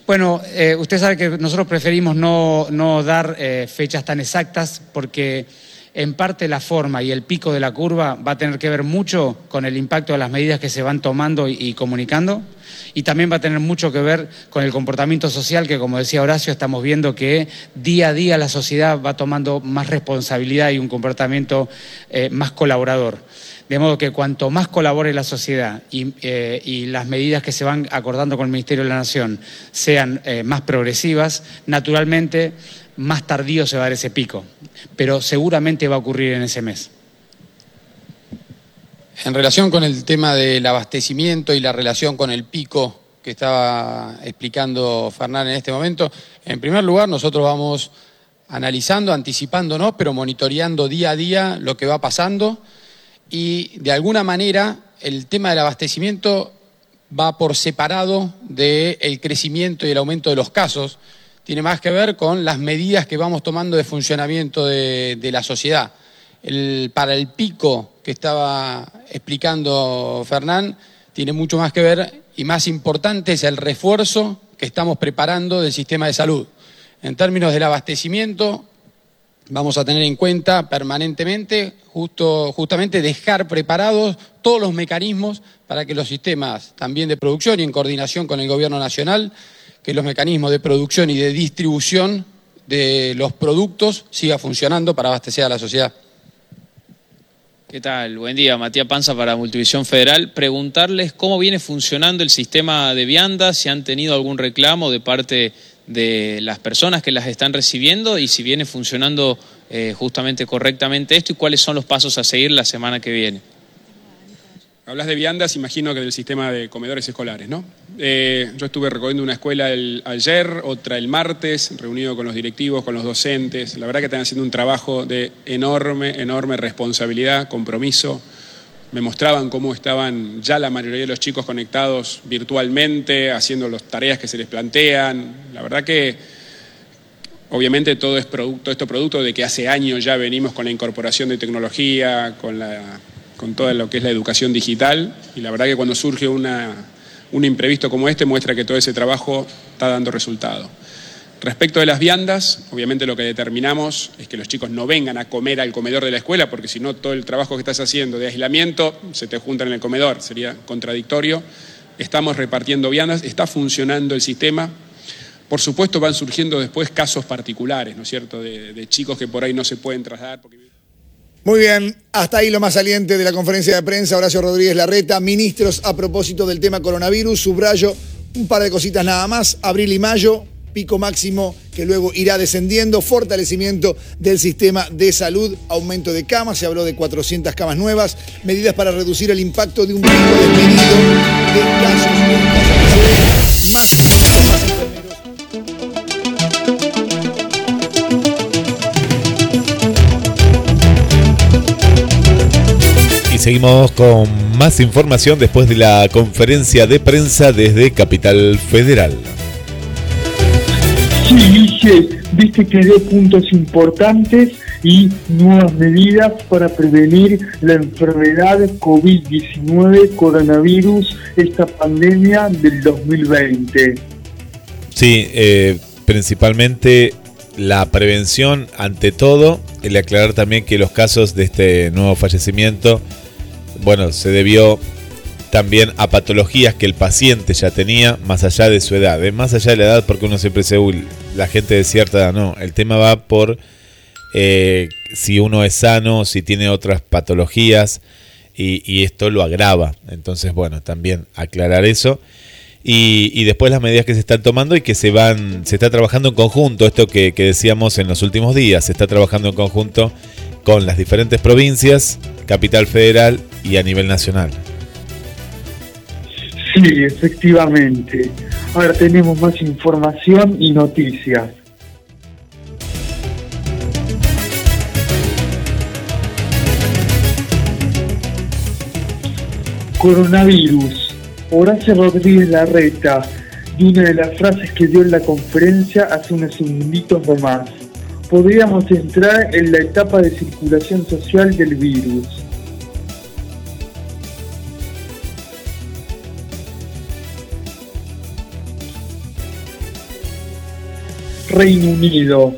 Bueno, eh, usted sabe que nosotros preferimos no, no dar fechas tan exactas porque en parte la forma y el pico de la curva va a tener que ver mucho con el impacto de las medidas que se van tomando y, comunicando y también va a tener mucho que ver con el comportamiento social que, como decía Horacio, estamos viendo que día a día la sociedad va tomando más responsabilidad y un comportamiento eh, más colaborador. De modo que cuanto más colabore la sociedad y, eh, y, las medidas que se van acordando con el Ministerio de la Nación sean eh, más progresivas, naturalmente más tardío se va a dar ese pico, pero seguramente va a ocurrir en ese mes. En relación con el tema del abastecimiento y la relación con el pico que estaba explicando Fernán en este momento, en primer lugar nosotros vamos analizando, anticipándonos, pero monitoreando día a día lo que va pasando y de alguna manera el tema del abastecimiento va por separado del crecimiento y el aumento de los casos. Tiene más que ver con las medidas que vamos tomando de funcionamiento de, la sociedad. el- para el pico que estaba explicando Fernán, tiene mucho más que ver y más importante es el refuerzo que estamos preparando del sistema de salud. En términos del abastecimiento, vamos a tener en cuenta permanentemente justo, justamente dejar preparados todos los mecanismos para que los sistemas también de producción y en coordinación con el Gobierno Nacional, que los mecanismos de producción y de distribución de los productos siga funcionando para abastecer a la sociedad. ¿Qué tal? Buen día, Matías Panza para Multivisión Federal. Preguntarles cómo viene funcionando el sistema de viandas, si han tenido algún reclamo de parte de las personas que las están recibiendo y si viene funcionando eh, justamente correctamente esto y cuáles son los pasos a seguir la semana que viene. Hablas de viandas, imagino que del sistema de comedores escolares, ¿no? Eh, yo estuve recorriendo una escuela el- ayer, otra el martes, reunido con los directivos, con los docentes. La verdad que están haciendo un trabajo de enorme, enorme responsabilidad, compromiso. Me mostraban cómo estaban ya la mayoría de los chicos conectados virtualmente, haciendo las tareas que se les plantean. La verdad que obviamente todo es producto, esto producto de que hace años ya venimos con la incorporación de tecnología, con, la, con todo lo que es la educación digital, y la verdad que cuando surge una, un imprevisto como este muestra que todo ese trabajo está dando resultado. Respecto de las viandas, obviamente lo que determinamos es que los chicos no vengan a comer al comedor de la escuela, porque si no todo el trabajo que estás haciendo de aislamiento se te junta en el comedor, sería contradictorio. Estamos repartiendo viandas, está funcionando el sistema. Por supuesto van surgiendo después casos particulares, ¿no es cierto?, de, de chicos que por ahí no se pueden trasladar. porque- Muy bien, hasta ahí lo más saliente de la conferencia de prensa. Horacio Rodríguez Larreta, ministros a propósito del tema coronavirus. Subrayo un par de cositas nada más. Abril y mayo, pico máximo que luego irá descendiendo. Fortalecimiento del sistema de salud, aumento de camas. Se habló de 400 camas nuevas. Medidas para reducir el impacto de un pico despedido de casos. de Más, seguimos con más información después de la conferencia de prensa desde Capital Federal. Sí, Guille, viste que dio puntos importantes y nuevas medidas para prevenir la enfermedad COVID-19, coronavirus, esta pandemia del 2020. Sí, eh, principalmente la prevención ante todo, el aclarar también que los casos de este nuevo fallecimiento, bueno, se debió también a patologías que el paciente ya tenía, más allá de su edad, ¿eh? más allá de la edad, porque uno siempre dice, "Uy, la gente de cierta edad, no, el tema va por eh, si uno es sano, si tiene otras patologías, y, y esto lo agrava. Entonces, bueno, también aclarar eso. Y, y después las medidas que se están tomando y que se van, se está trabajando en conjunto, esto que decíamos en los últimos días, se está trabajando en conjunto con las diferentes provincias, capital federal y a nivel nacional. Sí, efectivamente. Ahora tenemos más información y noticias. Coronavirus. Horacio Rodríguez Larreta, y una de las frases que dio en la conferencia hace unos segunditos nomás. Podríamos entrar en la etapa de circulación social del virus. Reino Unido.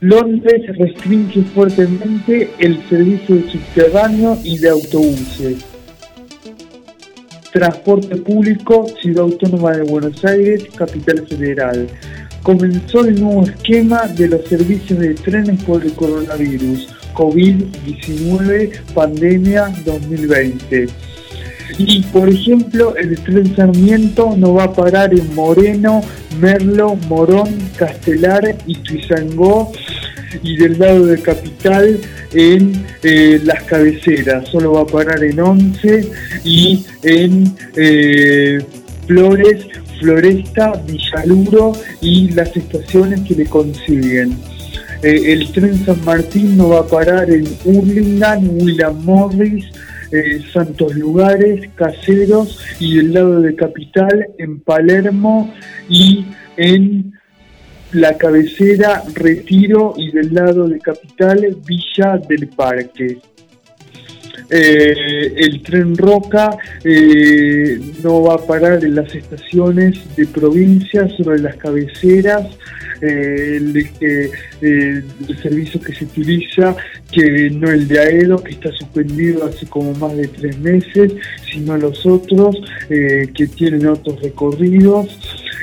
Londres restringe fuertemente el servicio de subterráneo y de autobuses. Transporte público, Ciudad Autónoma de Buenos Aires, Capital Federal. Comenzó el nuevo esquema de los servicios de trenes por el coronavirus, COVID-19, pandemia 2020. Y por ejemplo, el tren Sarmiento no va a parar en Moreno, Merlo, Morón, Castelar y Tuizangó y del lado de Capital en eh, las cabeceras. Solo va a parar en Once y en eh, Flores, Floresta, Villaluro y las estaciones que le consiguen. Eh, el tren San Martín no va a parar en Hurlingham, William Morris, eh, Santos Lugares, Caseros y del lado de Capital en Palermo y en la cabecera Retiro y del lado de Capital Villa del Parque. Eh, el tren Roca eh, no va a parar en las estaciones de provincia sobre las cabeceras. eh, el, eh, el servicio que se utiliza, que no el de Aedo, que está suspendido hace como más de tres meses, sino los otros que tienen otros recorridos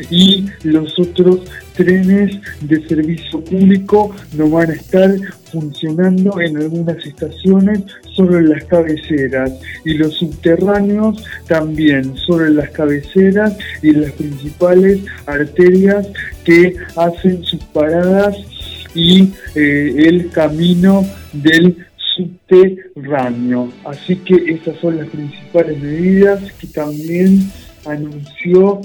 y los otros trenes de servicio público no van a estar funcionando en algunas estaciones solo en las cabeceras y los subterráneos también solo en las cabeceras y las principales arterias que hacen sus paradas y eh, el camino del subterráneo. Así que esas son las principales medidas que también anunció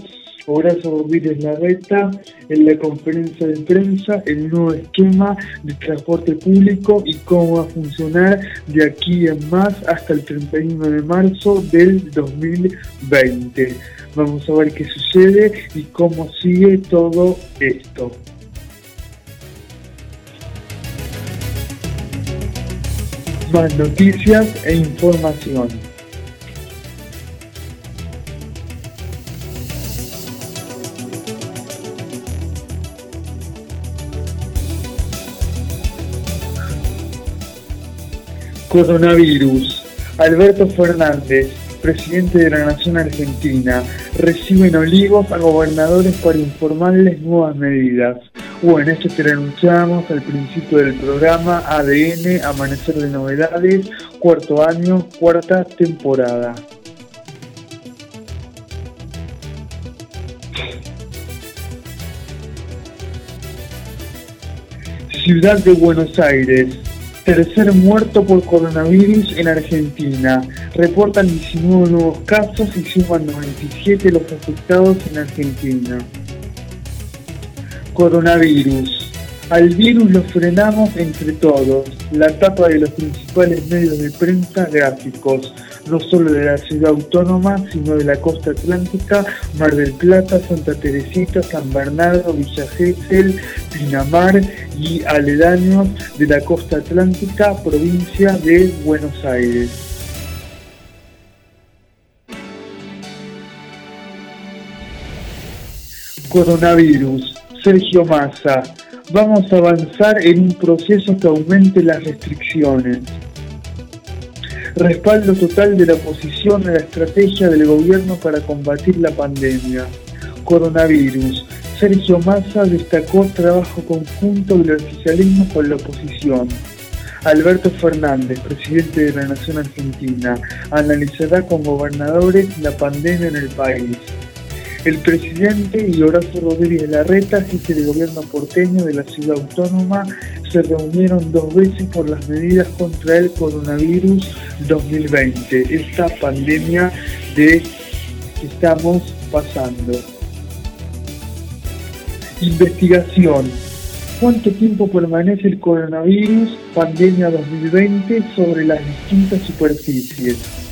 Horacio Rodríguez Larreta en la conferencia de prensa el nuevo esquema de transporte público y cómo va a funcionar de aquí en más hasta el 31 de marzo del 2020. Vamos a ver qué sucede y cómo sigue todo esto. Más noticias e información. Coronavirus. Alberto Fernández, presidente de la Nación Argentina, recibe en Olivos a gobernadores para informarles nuevas medidas. Bueno, esto te lo anunciamos al principio del programa ADN, Amanecer de Novedades, cuarto año, cuarta temporada. Ciudad de Buenos Aires. Tercer muerto por coronavirus en Argentina. Reportan 19 nuevos casos y suman 97 los afectados en Argentina. Coronavirus. Al virus lo frenamos entre todos. La tapa de los principales medios de prensa gráficos, no solo de la ciudad autónoma, sino de la costa atlántica, Mar del Plata, Santa Teresita, San Bernardo, Villa Gesell, Pinamar y aledaños de la costa atlántica, provincia de Buenos Aires. Coronavirus. Sergio Massa. Vamos a avanzar en un proceso que aumente las restricciones. Respaldo total de la oposición a la estrategia del gobierno para combatir la pandemia. Coronavirus. Sergio Massa destacó trabajo conjunto del oficialismo con la oposición. Alberto Fernández, presidente de la Nación Argentina, analizará con gobernadores la pandemia en el país. El presidente y Horacio Rodríguez Larreta, jefe de gobierno porteño de la ciudad autónoma, se reunieron dos veces por las medidas contra el coronavirus 2020, esta pandemia de que estamos pasando. Investigación. ¿Cuánto tiempo permanece el coronavirus pandemia 2020 sobre las distintas superficies?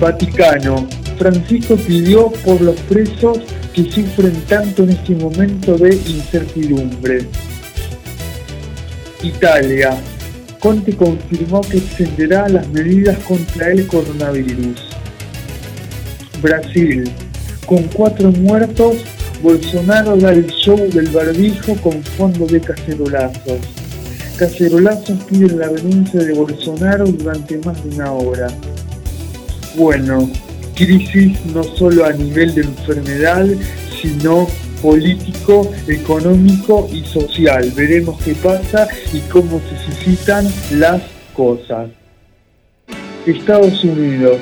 Vaticano. Francisco pidió por los presos que sufren tanto en este momento de incertidumbre. Italia. Conte confirmó que extenderá las medidas contra el coronavirus. Brasil. Con cuatro muertos, Bolsonaro da el show del barbijo con fondo de cacerolazos. Cacerolazos piden la renuncia de Bolsonaro durante más de una hora. Bueno, crisis no solo a nivel de enfermedad, sino político, económico y social. Veremos qué pasa y cómo se suscitan las cosas. Estados Unidos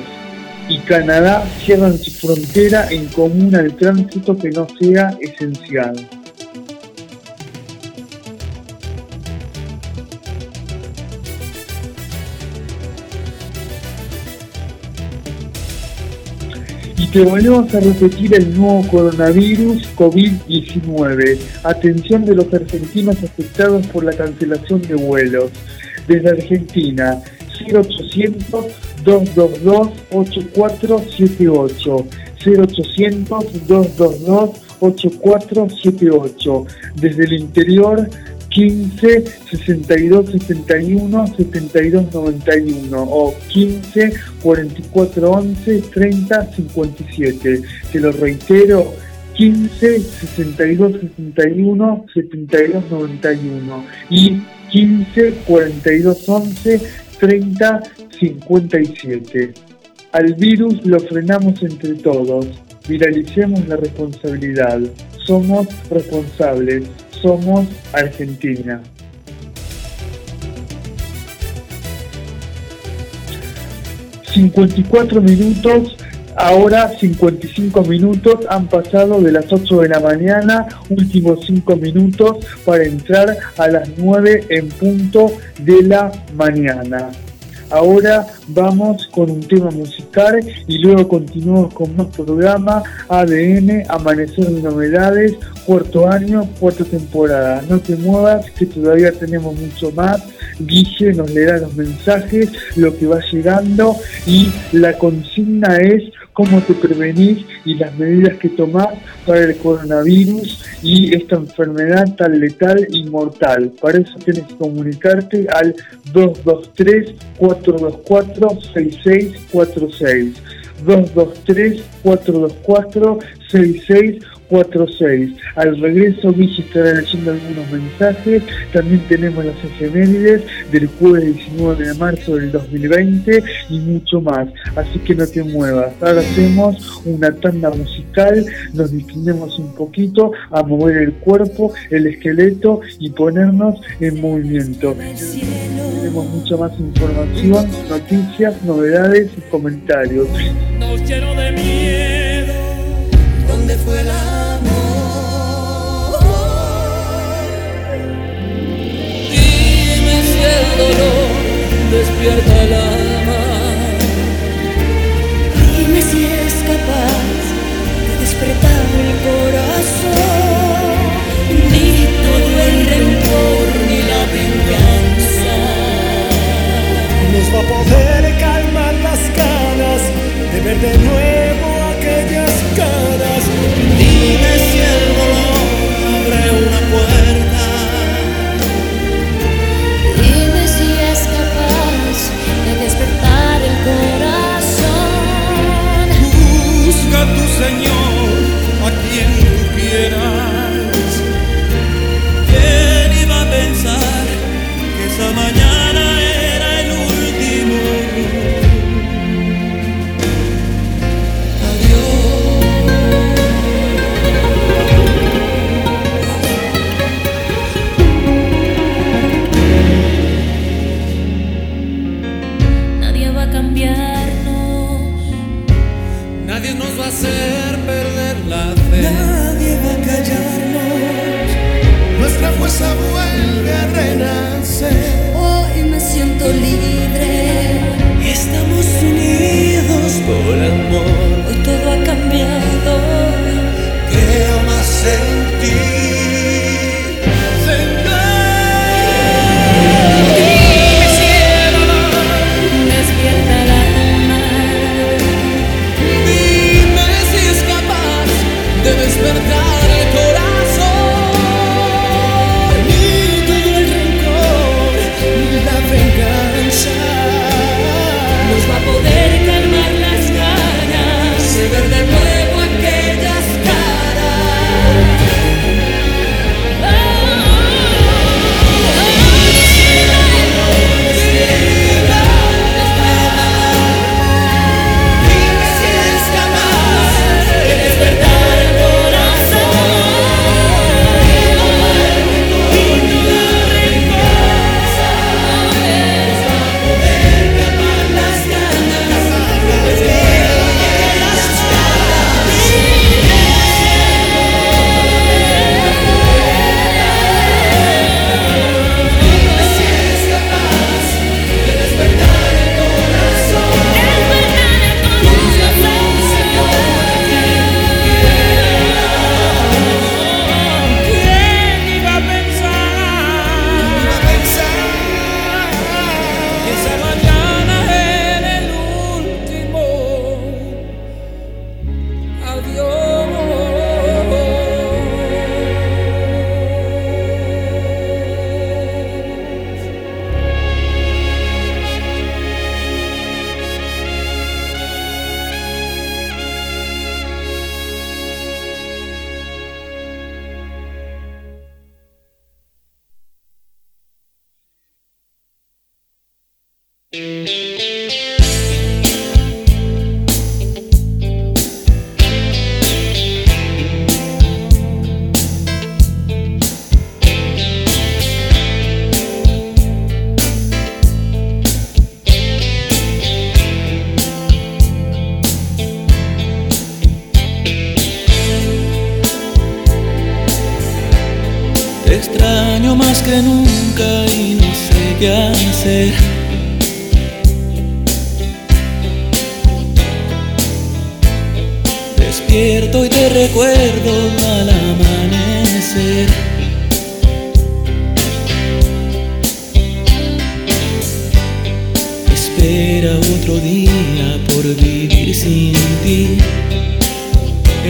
y Canadá cierran su frontera en común al tránsito que no sea esencial. Y te volvemos a repetir el nuevo coronavirus COVID-19. Atención de los argentinos afectados por la cancelación de vuelos. Desde Argentina, 0800 222-8478. 0800-222-8478. Desde el interior 15 62 71 72 91 o 15 44 11 30 57. Te lo reitero, 15 62 61 72 91 y 15 42 11 30 57. Al virus lo frenamos entre todos. Viralicemos la responsabilidad. Somos responsables. Somos Argentina. ...54 minutos... Ahora 55 minutos han pasado de las 8 de la mañana, últimos 5 minutos para entrar a las 9 en punto de la mañana. Ahora vamos con un tema musical y luego continuamos con más programa ADN, Amanecer de Novedades, cuarto año, cuarta temporada. No te muevas que todavía tenemos mucho más. Guille nos leerá los mensajes, lo que va llegando y la consigna es cómo te prevenís y las medidas que tomás para el coronavirus y esta enfermedad tan letal y mortal. Para eso tienes que comunicarte al 223-424-6646. 223-424-6646. 46. Al regreso, Guille estará leyendo algunos mensajes. También tenemos las efemérides del jueves 19 de marzo del 2020 y mucho más. Así que no te muevas. Ahora hacemos una tanda musical, nos distinguimos un poquito a mover el cuerpo, el esqueleto y ponernos en movimiento. Tenemos mucha más información, noticias, novedades y comentarios. Nos llenó de miedo. ¿Dónde fue el el dolor despierta el alma. Dime si es capaz de despertar el corazón. Ni todo el rencor ni la venganza nos va a poder calmar las ganas de ver de nuevo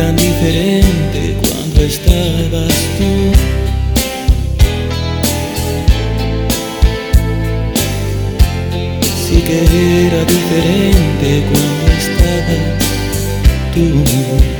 tan diferente cuando estabas tú. Sí que era diferente cuando estabas tú.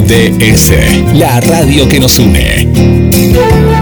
GDS, la radio que nos une.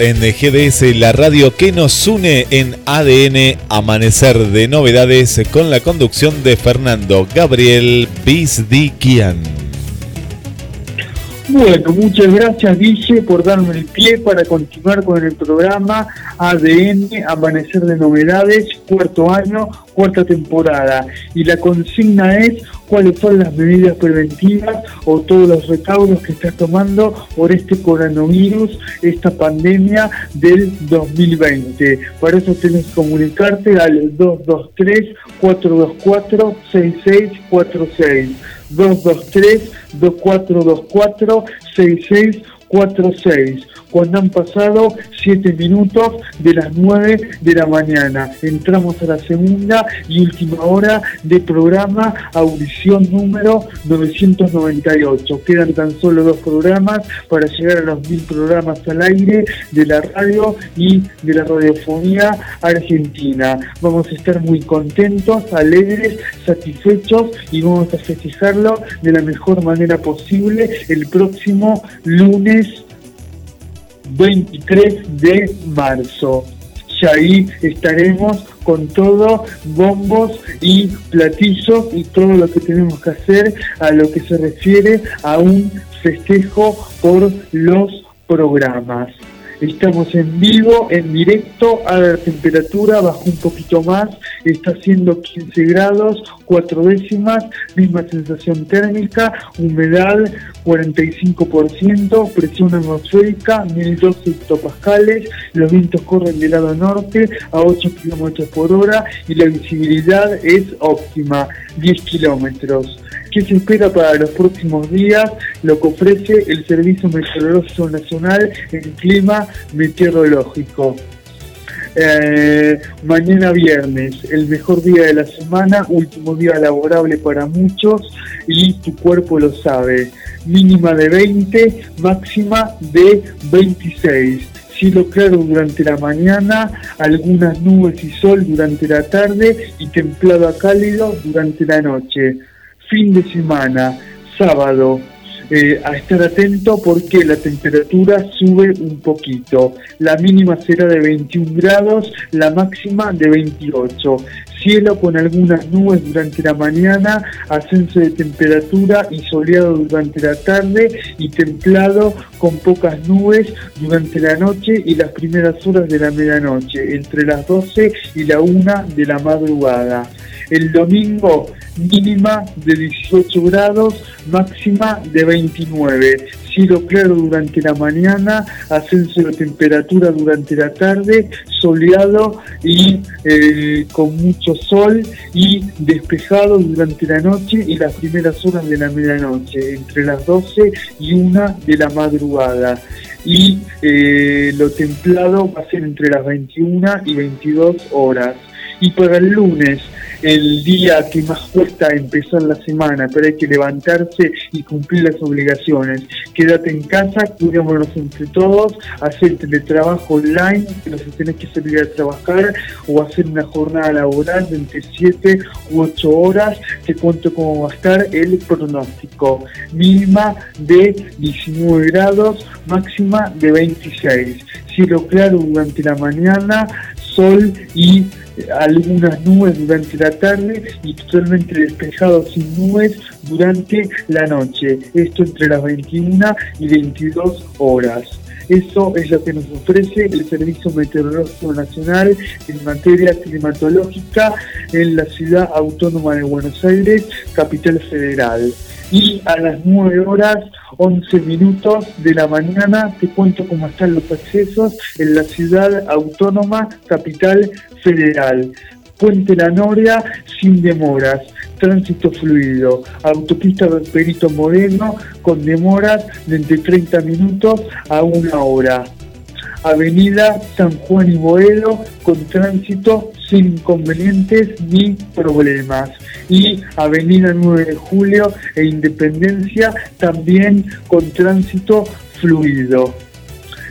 En GDS, la radio que nos une en ADN Amanecer de Novedades con la conducción de Fernando Gabriel Bizdiquian. Bueno, muchas gracias Guille por darme el pie para continuar con el programa ADN, Amanecer de Novedades, cuarto año, cuarta temporada. Y la consigna es cuáles son las medidas preventivas o todos los recaudos que estás tomando por este coronavirus, esta pandemia del 2020. Para eso tenés que comunicarte al 223-424-6646. 223-2424-6646 cuando han pasado 7 minutos de las 9 de la mañana. Entramos a la segunda y última hora de programa audición número 998. Quedan tan solo dos programas para llegar a los mil programas al aire de la radio y de la radiofonía argentina. Vamos a estar muy contentos, alegres, satisfechos y vamos a festejarlo de la mejor manera posible el próximo lunes 23 de marzo. Ya ahí estaremos con todo, bombos y platillos y todo lo que tenemos que hacer a lo que se refiere a un festejo por los programas. Estamos en vivo, en directo, a la temperatura bajó un poquito más, está haciendo 15 grados, 4 décimas, misma sensación térmica, humedad 45%, presión atmosférica 1012 hectopascales, los vientos corren del lado norte a 8 kilómetros por hora y la visibilidad es óptima, 10 kilómetros. ¿Qué se espera para los próximos días? Lo que ofrece el Servicio Meteorológico Nacional en clima meteorológico. Eh, mañana viernes, el mejor día de la semana, último día laborable para muchos y tu cuerpo lo sabe. Mínima de 20, máxima de 26 cielo claro durante la mañana, algunas nubes y sol durante la tarde y templado a cálido durante la noche fin de semana, sábado, eh, a estar atento porque la temperatura sube un poquito. La mínima será de 21 grados, la máxima de 28. Cielo con algunas nubes durante la mañana, ascenso de temperatura y soleado durante la tarde y templado con pocas nubes durante la noche y las primeras horas de la medianoche, entre las 12 y la 1 de la madrugada. El domingo mínima de 18 grados, máxima de 29. Cielo claro durante la mañana, ascenso de temperatura durante la tarde, soleado y eh, con mucho sol y despejado durante la noche y las primeras horas de la medianoche, entre las 12 y 1 de la madrugada. Y eh, lo templado va a ser entre las 21 y 22 horas. Y para el lunes, el día que más cuesta empezar la semana, pero hay que levantarse y cumplir las obligaciones. Quédate en casa, cuidémonos entre todos, hacer teletrabajo online, no se tenés que salir a trabajar o hacer una jornada laboral de entre 7 u 8 horas. Te cuento cómo va a estar el pronóstico. Mínima de 19 grados, máxima de 26. Cielo claro durante la mañana, sol y algunas nubes durante la tarde y totalmente despejado sin nubes durante la noche. Esto entre las 21 y 22 horas. Eso es lo que nos ofrece el Servicio Meteorológico Nacional en materia climatológica en la ciudad autónoma de Buenos Aires, capital federal. Y a las 9 horas 11 minutos de la mañana te cuento cómo están los accesos en la ciudad autónoma capital federal. Puente La Noria sin demoras, tránsito fluido, autopista Perito Moreno con demoras de entre 30 minutos a una hora. Avenida San Juan y Boedo con tránsito sin inconvenientes ni problemas. Y Avenida 9 de Julio e Independencia también con tránsito fluido.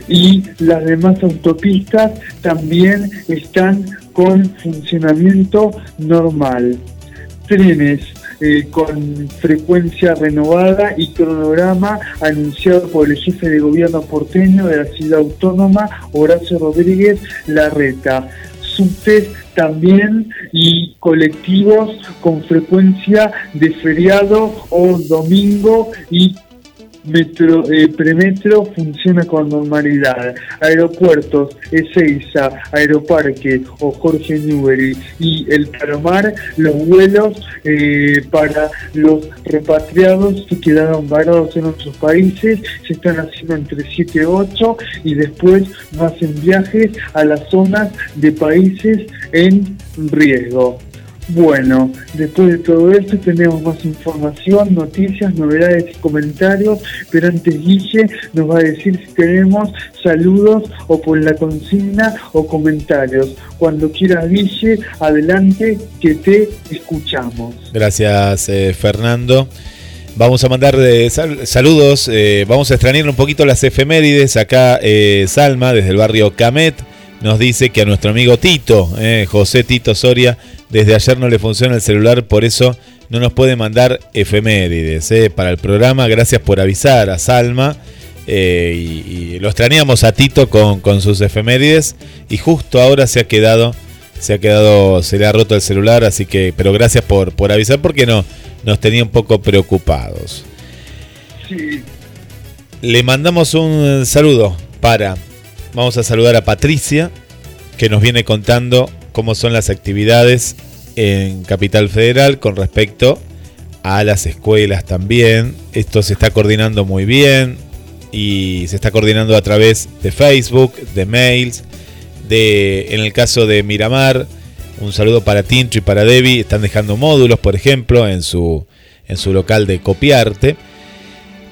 Y las demás autopistas también están con funcionamiento normal. Trenes eh, con frecuencia renovada y cronograma anunciado por el jefe de gobierno porteño de la ciudad autónoma, Horacio Rodríguez Larreta. Subtes también y colectivos con frecuencia de feriado o domingo y Metro, eh, Premetro funciona con normalidad. Aeropuertos, Ezeiza, Aeroparque o Jorge Newbery y el Palomar, los vuelos eh, para los repatriados que quedaron varados en otros países se están haciendo entre 7 y 8 y después no hacen viajes a las zonas de países en riesgo. Bueno, después de todo esto tenemos más información, noticias, novedades y comentarios, pero antes Guille nos va a decir si tenemos saludos o por la consigna o comentarios. Cuando quieras Guille, adelante que te escuchamos. Gracias, eh, Fernando. Vamos a mandar eh, sal- saludos, eh, vamos a extrañar un poquito las efemérides. Acá Salma, desde el barrio Camet, nos dice que a nuestro amigo Tito, eh, José Tito Soria, desde ayer no le funciona el celular, por eso no nos puede mandar efemérides eh, para el programa. Gracias por avisar a Salma. eh, y, y lo extrañamos a Tito con, con sus efemérides. Y justo ahora se ha quedado, se ha quedado, se le ha roto el celular, así que, pero gracias por, por avisar porque no, nos tenía un poco preocupados. Sí, Le mandamos un saludo para, vamos a saludar a Patricia, que nos viene contando cómo son las actividades en Capital Federal con respecto a las escuelas también. Esto se está coordinando muy bien y se está coordinando a través de Facebook, de mails, de, en el caso de Miramar, un saludo para Tincho y para Debbie, están dejando módulos, por ejemplo, en su, en su local de copiarte.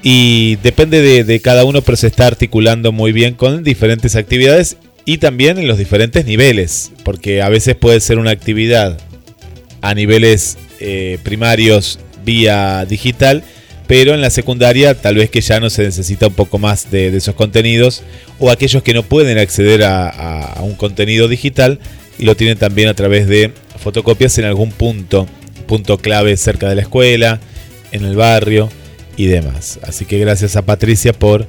Y depende de, de cada uno, pero se está articulando muy bien con diferentes actividades y también en los diferentes niveles, porque a veces puede ser una actividad a niveles eh, primarios vía digital, pero en la secundaria tal vez que ya no se necesita un poco más de, esos contenidos, o aquellos que no pueden acceder a, a- a un contenido digital lo tienen también a través de fotocopias en algún punto, punto clave cerca de la escuela, en el barrio y demás. Así que gracias a Patricia por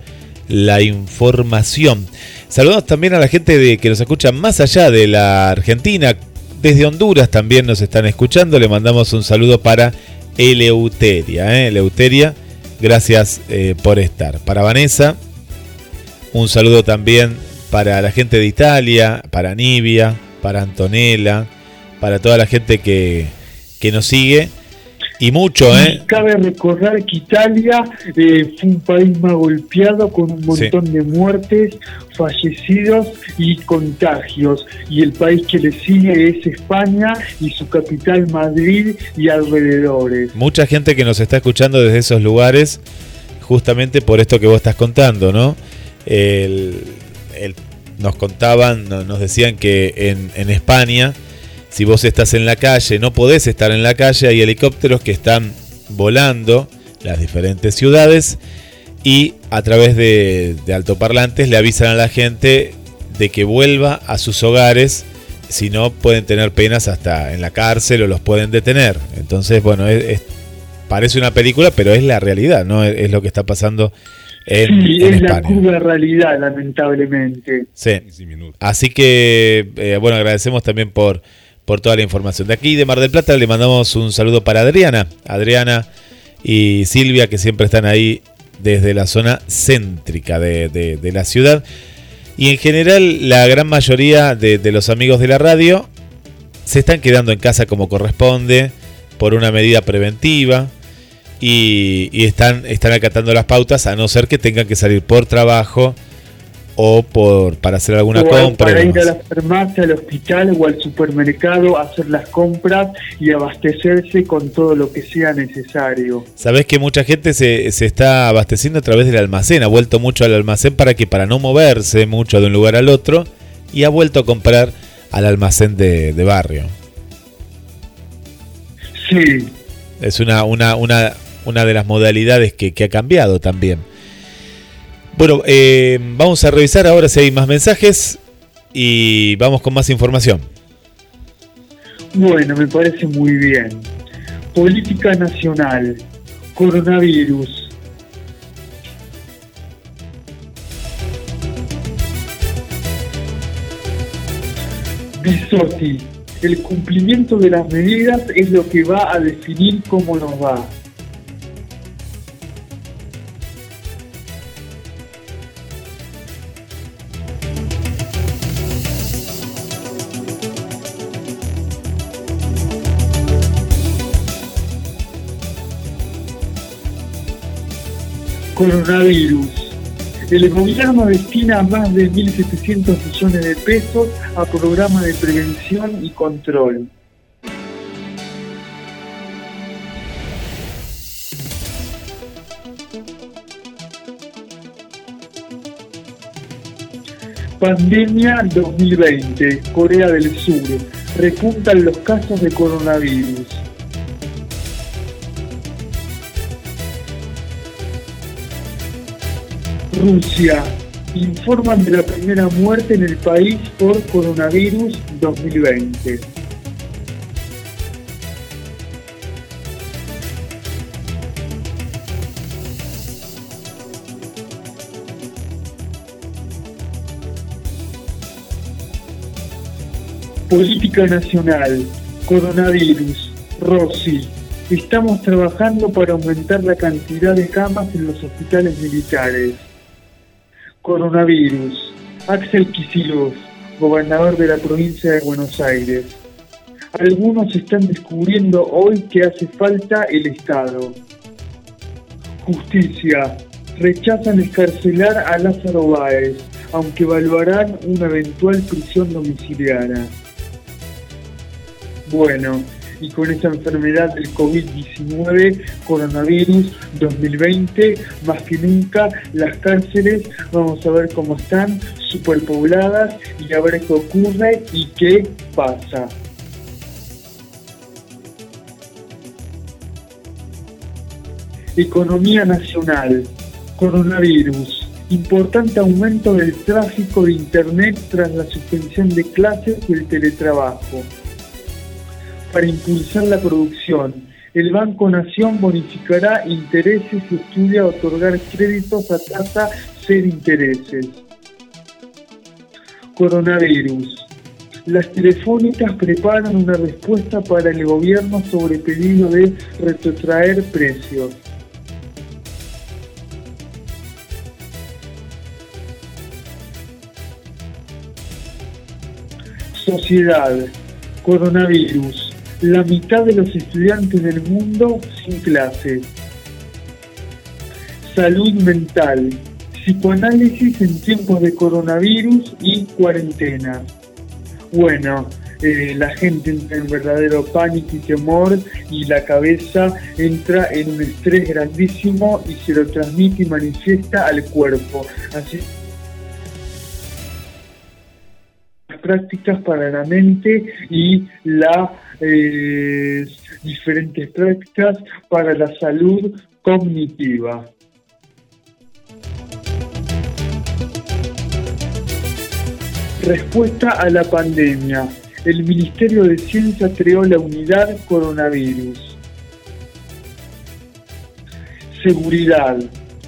la información. Saludos también a la gente de, que nos escucha más allá de la Argentina. Desde Honduras también nos están escuchando. Le mandamos un saludo para Eleuteria. ¿eh? Eleuteria, gracias eh, por estar. Para Vanessa, un saludo también para la gente de Italia, para Nibia, para Antonella, para toda la gente que, que nos sigue. Y mucho, ¿eh? Cabe recordar que Italia eh, fue un país más golpeado con un montón de muertes, fallecidos y contagios. Y el país que le sigue es España y su capital Madrid y alrededores. Mucha gente que nos está escuchando desde esos lugares, justamente por esto que vos estás contando, ¿no? El- el- nos contaban, no- nos decían que en, en España, si vos estás en la calle, no podés estar en la calle, hay helicópteros que están volando las diferentes ciudades y a través de, de altoparlantes le avisan a la gente de que vuelva a sus hogares, si no pueden tener penas hasta en la cárcel o los pueden detener. Entonces, bueno, es- es- parece una película, pero es la realidad, ¿no? Es, es lo que está pasando en, Sí, en es la España. cruda realidad, lamentablemente. Sí. Así que, eh, bueno, agradecemos también por, por toda la información. De aquí, de Mar del Plata, le mandamos un saludo para Adriana. Adriana y Silvia, que siempre están ahí desde la zona céntrica de, la ciudad. Y en general, la gran mayoría de, de los amigos de la radio se están quedando en casa como corresponde, por una medida preventiva. Y, y están, están acatando las pautas, a no ser que tengan que salir por trabajo o por para hacer alguna O compra. para ir a la farmacia, al hospital o al supermercado, a hacer las compras y abastecerse con todo lo que sea necesario. Sabés que mucha gente se, se está abasteciendo a través del almacén, ha vuelto mucho al almacén para que para no moverse mucho de un lugar al otro y ha vuelto a comprar al almacén de, de barrio. Sí. Es una, una, una, una de las modalidades que, que ha cambiado también. Bueno, eh, vamos a revisar ahora si hay más mensajes y vamos con más información. Bueno, me parece muy bien. Política nacional. Coronavirus. Bisotti. El cumplimiento de las medidas es lo que va a definir cómo nos va. Coronavirus. El gobierno destina más de 1.700 millones de pesos a programas de prevención y control. Pandemia 2020, Corea del Sur. Repuntan los casos de coronavirus. Rusia. Informan de la primera muerte en el país por coronavirus 2020. Política nacional, coronavirus, Rossi. Estamos trabajando para aumentar la cantidad de camas en los hospitales militares. Coronavirus. Axel Kicillof, gobernador de la provincia de Buenos Aires. Algunos están descubriendo hoy que hace falta el Estado. Justicia. Rechazan escarcelar a Lázaro Báez, aunque evaluarán una eventual prisión domiciliaria. Bueno, y con esta enfermedad del COVID-19, coronavirus 2020, más que nunca las cárceles, vamos a ver cómo están, superpobladas y a ver qué ocurre y qué pasa. Economía nacional, coronavirus, importante aumento del tráfico de Internet tras la suspensión de clases y el teletrabajo para impulsar la producción. El Banco Nación bonificará intereses y estudia otorgar créditos a tasa cero intereses. Coronavirus. Las telefónicas preparan una respuesta para el gobierno sobre pedido de retrotraer precios. Sociedad. Coronavirus la mitad de los estudiantes del mundo sin clases. Salud mental, psicoanálisis en tiempos de coronavirus y cuarentena. Bueno, eh, la gente entra en verdadero pánico y temor y la cabeza entra en un estrés grandísimo y se lo transmite y manifiesta al cuerpo. Así prácticas para la mente y las eh, diferentes prácticas para la salud cognitiva. Respuesta a la pandemia. El Ministerio de Ciencia creó la unidad coronavirus. Seguridad.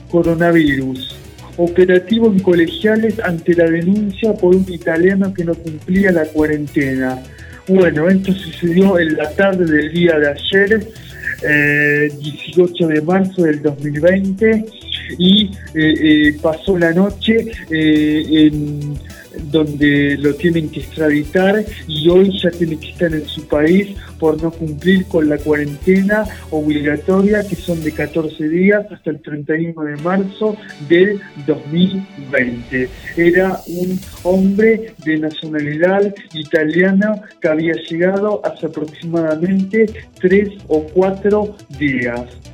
Coronavirus operativo en colegiales ante la denuncia por un italiano que no cumplía la cuarentena. Bueno, esto sucedió en la tarde del día de ayer, 18 eh, de marzo del 2020, y eh, eh, pasó la noche en donde lo tienen que extraditar y hoy ya tiene que estar en su país por no cumplir con la cuarentena obligatoria que son de 14 días hasta el 31 de marzo del 2020. Era un hombre de nacionalidad italiana que había llegado hace aproximadamente 3 o 4 días.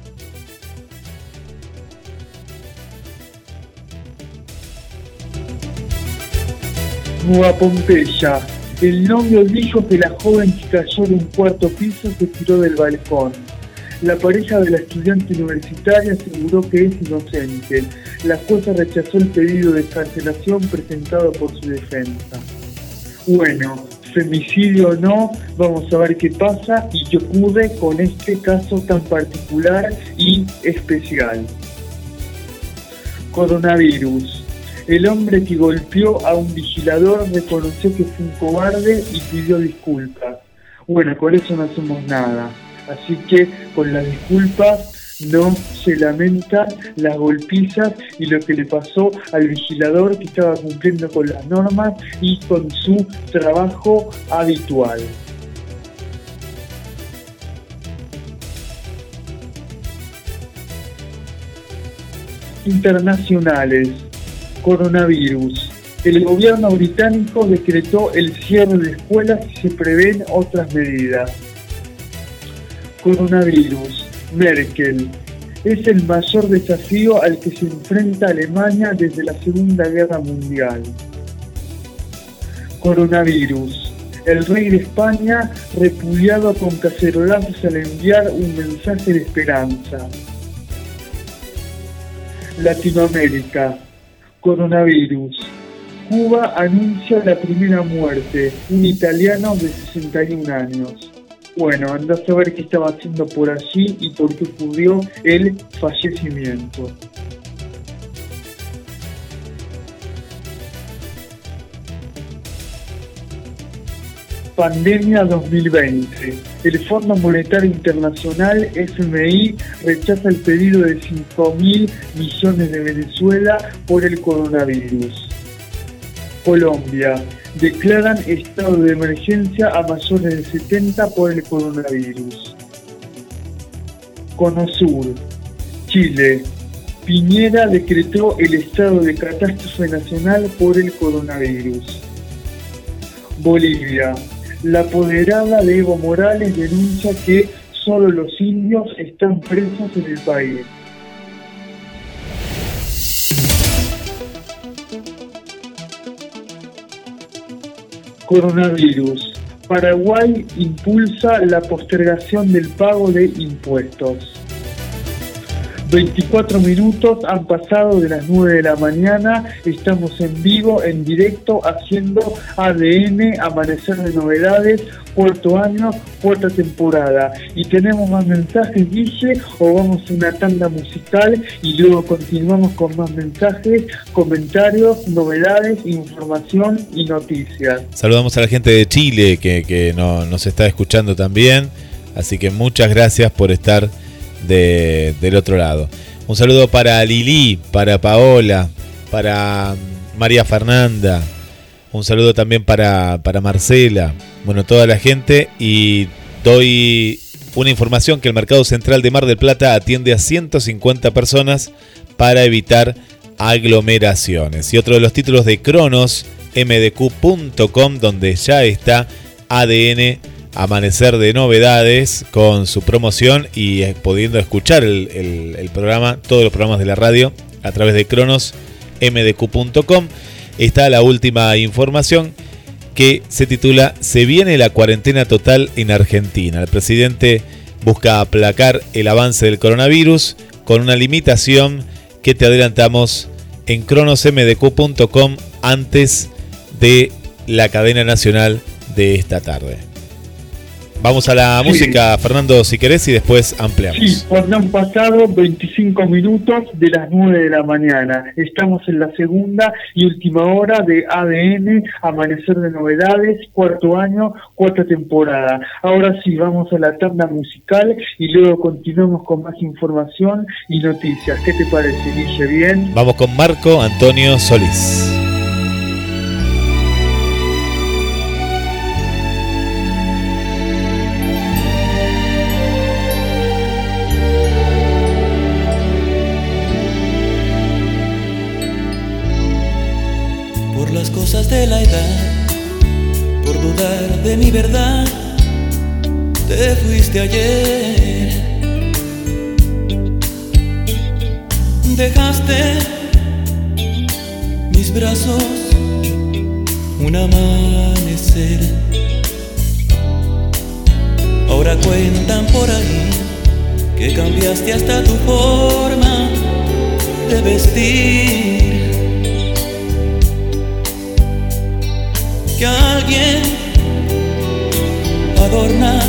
Nueva Pompeya. El novio dijo que la joven que cayó de un cuarto piso se tiró del balcón. La pareja de la estudiante universitaria aseguró que es inocente. La jueza rechazó el pedido de cancelación presentado por su defensa. Bueno, femicidio o no, vamos a ver qué pasa y qué ocurre con este caso tan particular y especial. Coronavirus. El hombre que golpeó a un vigilador reconoció que fue un cobarde y pidió disculpas. Bueno, con eso no hacemos nada. Así que con las disculpas no se lamentan las golpizas y lo que le pasó al vigilador que estaba cumpliendo con las normas y con su trabajo habitual. Internacionales. Coronavirus. El gobierno británico decretó el cierre de escuelas y se prevén otras medidas. Coronavirus. Merkel. Es el mayor desafío al que se enfrenta Alemania desde la Segunda Guerra Mundial. Coronavirus. El rey de España repudiado con cacerolazos al enviar un mensaje de esperanza. Latinoamérica. Coronavirus. Cuba anuncia la primera muerte, un italiano de 61 años. Bueno, anda a saber qué estaba haciendo por allí y por qué ocurrió el fallecimiento. Pandemia 2020. El Fondo Monetario Internacional, FMI, rechaza el pedido de 5 mil millones de Venezuela por el coronavirus. Colombia. Declaran estado de emergencia a mayores de 70 por el coronavirus. Conosur. Chile. Piñera decretó el estado de catástrofe nacional por el coronavirus. Bolivia. La apoderada de Evo Morales denuncia que solo los indios están presos en el país. Coronavirus. Paraguay impulsa la postergación del pago de impuestos. 24 minutos han pasado de las 9 de la mañana, estamos en vivo, en directo, haciendo ADN, Amanecer de Novedades, cuarto año, cuarta temporada. Y tenemos más mensajes, Guille, o vamos a una tanda musical y luego continuamos con más mensajes, comentarios, novedades, información y noticias. Saludamos a la gente de Chile que, que no- nos está escuchando también. Así que muchas gracias por estar de- del otro lado. Un saludo para Lili, para Paola, para María Fernanda. Un saludo también para, para Marcela. Bueno, toda la gente. Y doy una información que el Mercado Central de Mar del Plata atiende a 150 personas para evitar aglomeraciones. Y otro de los títulos de Cronos, mdq.com, donde ya está ADN Amanecer de Novedades con su promoción y eh, pudiendo escuchar el, programa, todos los programas de la radio a través de cronosmdq.com. Está la última información que se titula Se viene la cuarentena total en Argentina. El presidente busca aplacar el avance del coronavirus con una limitación que te adelantamos en cronosmdq.com antes de la cadena nacional de esta tarde. Vamos a la Sí. música, Fernando, si querés, y después ampliamos. Sí, porque han pasado 25 minutos de las 9 de la mañana. Estamos en la segunda y última hora de ADN, Amanecer de Novedades, cuarto año, cuarta temporada. Ahora sí, vamos a la tanda musical y luego continuamos con más información y noticias. ¿Qué te parece, Guille? ¿Bien? Vamos con Marco Antonio Solís. Cosas de la edad, por dudar de mi verdad, te fuiste ayer. Dejaste mis brazos un amanecer. Ahora cuentan por ahí que cambiaste hasta tu forma de vestir. Que alguien adornas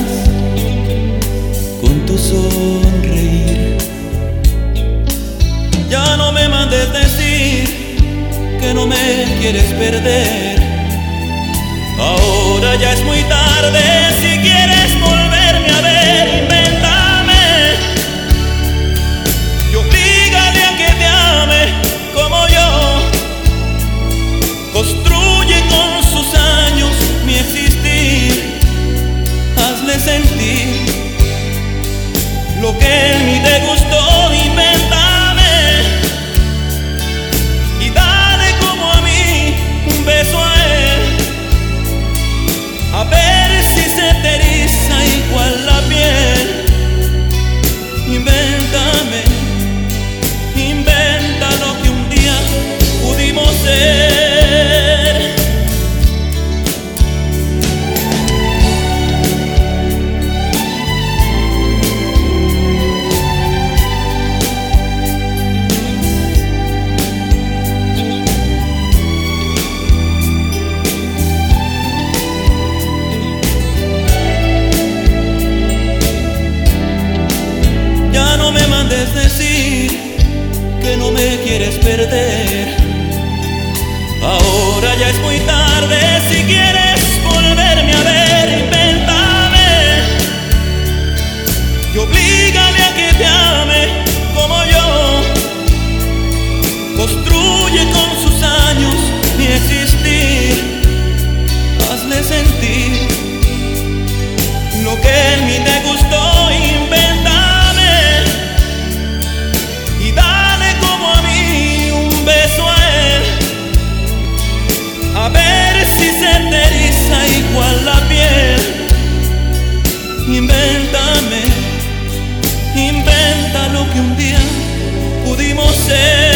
con tu sonreír. Ya no me mandes decir que no me quieres perder. Ahora ya es muy tarde si quieres volverme que mí te gustó, ser.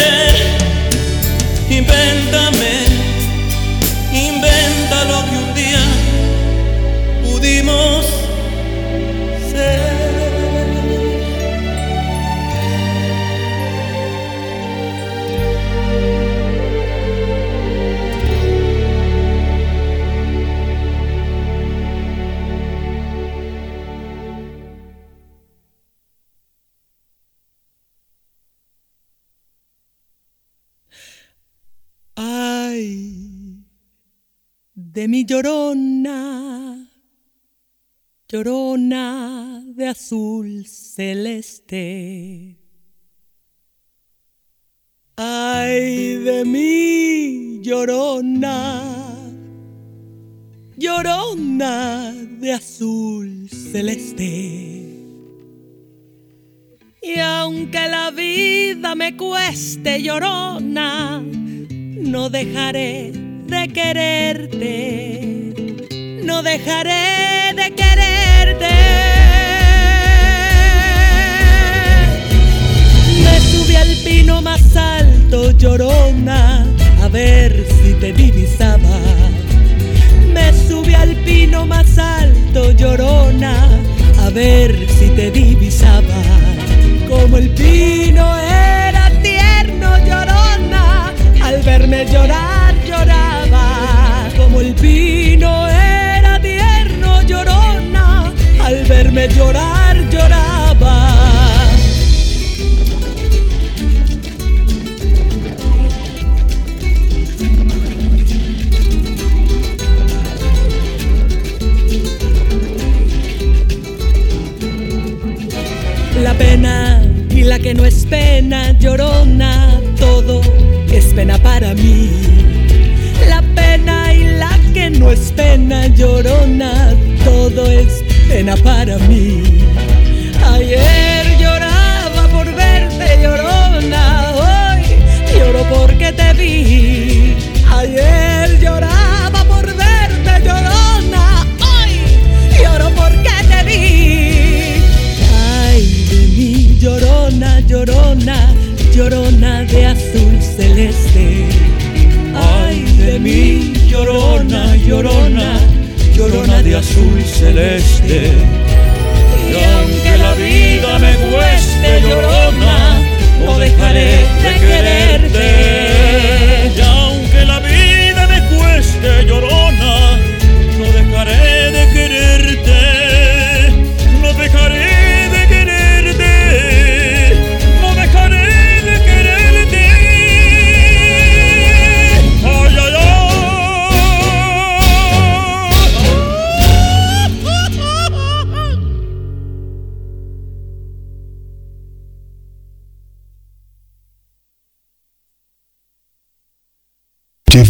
Ay, de mi llorona, llorona de azul celeste. Y aunque la vida me cueste llorona, no dejaré de quererte, no dejaré de quererte. Ver si te divisaba. Como el pino era tierno, llorona, al verme llorar lloraba. Como el pino era tierno, llorona, al verme llorar no es pena, llorona, todo es pena para mí. La pena y la que no es pena, llorona, todo es pena para mí. Ayer lloraba por verte, llorona, hoy lloro porque te vi. Ayer lloraba llorona, llorona, llorona de azul celeste. Ay de mí, llorona, llorona, llorona de azul celeste. Y aunque la vida me cueste, llorona, no dejaré de quererte. Y aunque la vida me cueste, llorona, no dejaré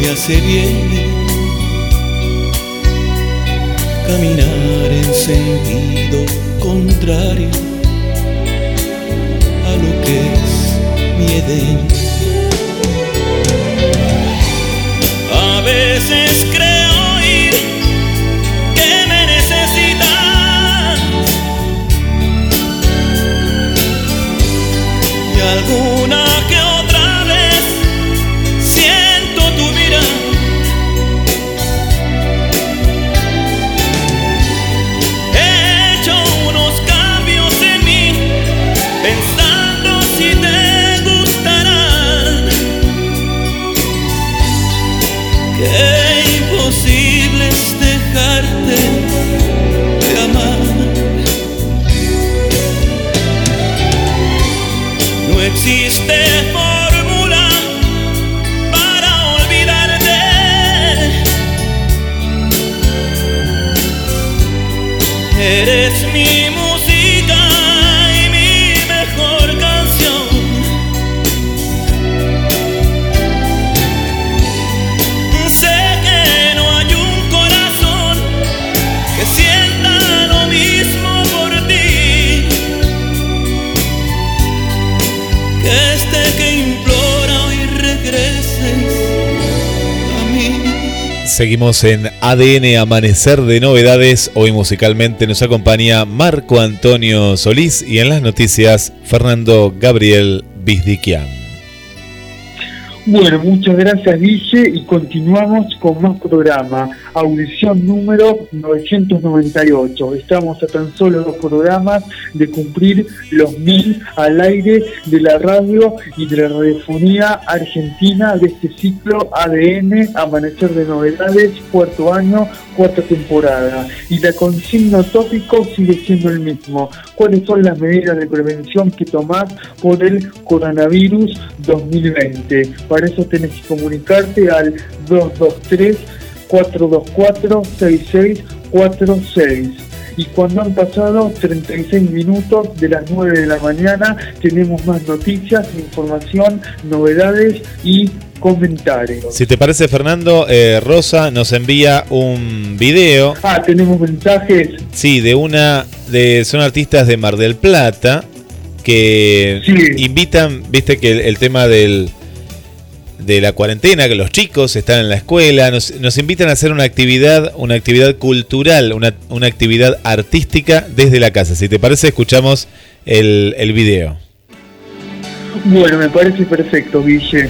Me hace bien caminar en sentido contrario a lo que es mi Edén. A veces creo oír que me necesitas. Y alguna Seguimos en ADN Amanecer de Novedades. Hoy musicalmente nos acompaña Marco Antonio Solís y en las noticias Fernando Gabriel Bizdiquian. Bueno, muchas gracias Guille y continuamos con más programa. Audición número 998. Estamos a tan solo dos programas de cumplir los mil al aire de la radio y de la radiofonía argentina de este ciclo ADN, Amanecer de Novedades, cuarto año, cuarta temporada. Y la consigna tópico sigue siendo el mismo. ¿Cuáles son las medidas de prevención que tomás por el coronavirus 2020? Para eso tenés que comunicarte al 223 424 6646 y cuando han pasado 36 minutos de las 9 de la mañana tenemos más noticias, información, novedades y comentarios. Si te parece, Fernando, eh, Rosa nos envía un video. Ah, tenemos mensajes. Sí, de una. de Son artistas de Mar del Plata que invitan, viste que el, el tema del de la cuarentena, que los chicos están en la escuela, nos, nos invitan a hacer una actividad, una actividad cultural, una, una actividad artística desde la casa. Si te parece, escuchamos el, el video. Bueno, me parece perfecto, Guille.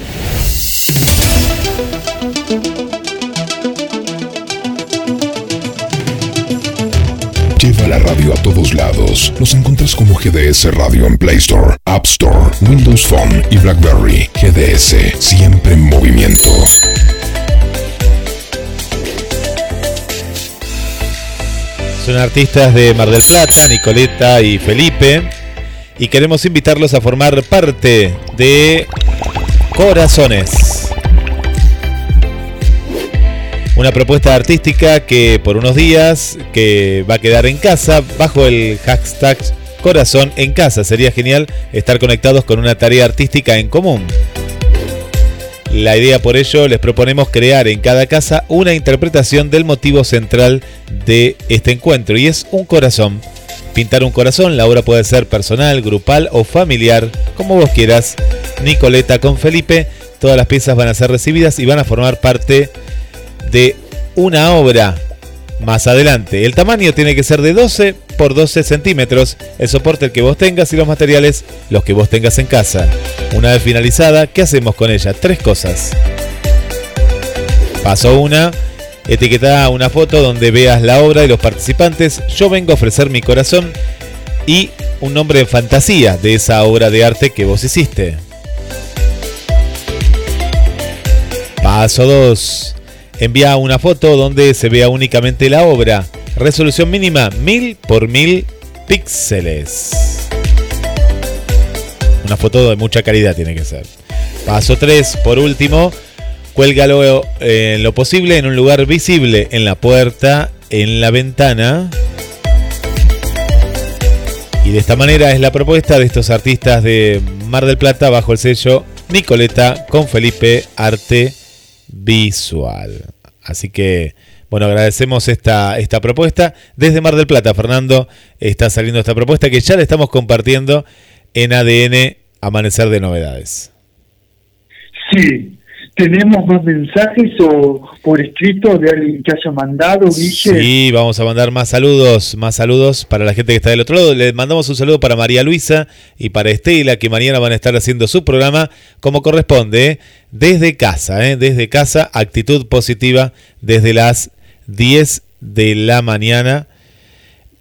Lleva la radio a todos lados. Nos encuentras como GDS Radio en Play Store, App Store, Windows Phone y BlackBerry. GDS, siempre en movimiento. Son artistas de Mar del Plata, Nicoleta y Felipe. y queremos invitarlos a formar parte de Corazones. Una propuesta artística que por unos días que va a quedar en casa bajo el hashtag Corazón en casa. Sería genial estar conectados con una tarea artística en común. La idea por ello les proponemos crear en cada casa una interpretación del motivo central de este encuentro y es un corazón. Pintar un corazón, la obra puede ser personal, grupal o familiar, como vos quieras. Nicoleta con Felipe, todas las piezas van a ser recibidas y van a formar parte de una obra más adelante. El tamaño tiene que ser de 12 por 12 centímetros, el soporte el que vos tengas y los materiales los que vos tengas en casa. Una vez finalizada, ¿qué hacemos con ella? Tres cosas. Paso 1. Etiqueta una foto donde veas la obra y los participantes. Yo vengo a ofrecer mi corazón y un nombre de fantasía de esa obra de arte que vos hiciste. Paso 2. Envía una foto donde se vea únicamente la obra. Resolución mínima 1000 por 1000 píxeles. Una foto de mucha calidad tiene que ser. Paso 3, por último, cuélgalo eh, en lo posible en un lugar visible, en la puerta, en la ventana. Y de esta manera es la propuesta de estos artistas de Mar del Plata bajo el sello Nicoleta con Felipe Arte visual. Así que, bueno, agradecemos esta, esta propuesta. Desde Mar del Plata, Fernando, está saliendo esta propuesta que ya la estamos compartiendo en ADN Amanecer de Novedades. Sí, ¿tenemos más mensajes o por escrito de alguien que haya mandado, Guille? Sí, vamos a mandar más saludos, más saludos para la gente que está del otro lado. Le mandamos un saludo para María Luisa y para Estela, que mañana van a estar haciendo su programa como corresponde, desde casa, ¿eh? desde casa, actitud positiva desde las 10 de la mañana.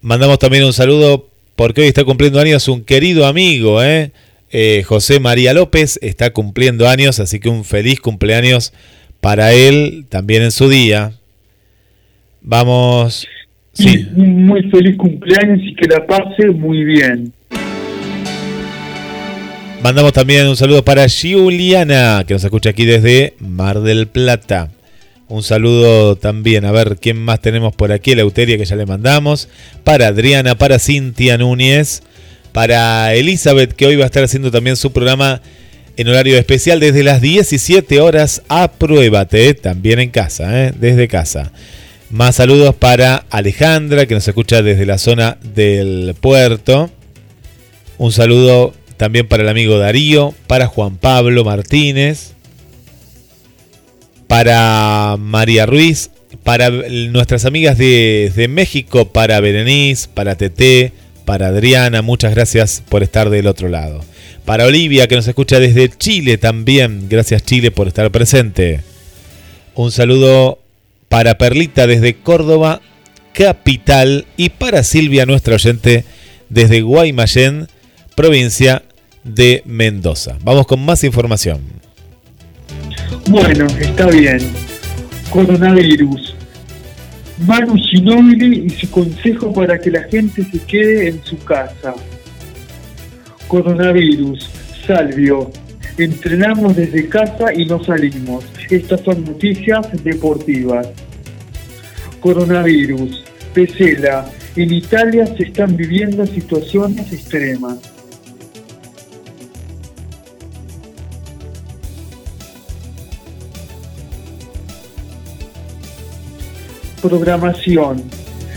Mandamos también un saludo porque hoy está cumpliendo años un querido amigo, ¿eh? Eh, José María López está cumpliendo años, así que un feliz cumpleaños para él también en su día. Vamos. Sí. Muy feliz cumpleaños y que la pase muy bien. Mandamos también un saludo para Juliana, que nos escucha aquí desde Mar del Plata. Un saludo también, a ver quién más tenemos por aquí, la Euteria que ya le mandamos. Para Adriana, para Cintia Núñez, para Elizabeth, que hoy va a estar haciendo también su programa en horario especial desde las 17 horas. Apruébate, también en casa, ¿eh? desde casa. Más saludos para Alejandra, que nos escucha desde la zona del puerto. Un saludo también para el amigo Darío, para Juan Pablo Martínez, para María Ruiz, para nuestras amigas de, de México, para Berenice, para Tete, para Adriana, muchas gracias por estar del otro lado. Para Olivia, que nos escucha desde Chile también, gracias Chile por estar presente. Un saludo para Perlita desde Córdoba, capital, y para Silvia, nuestra oyente, desde Guaymallén, provincia de Mendoza. Vamos con más información. Bueno, está bien. Coronavirus. Manu Ginóbili y su consejo para que la gente se quede en su casa. Coronavirus, Salvio. Entrenamos desde casa y no salimos. Estas son noticias deportivas. Coronavirus, Pesela. En Italia se están viviendo situaciones extremas. Programación.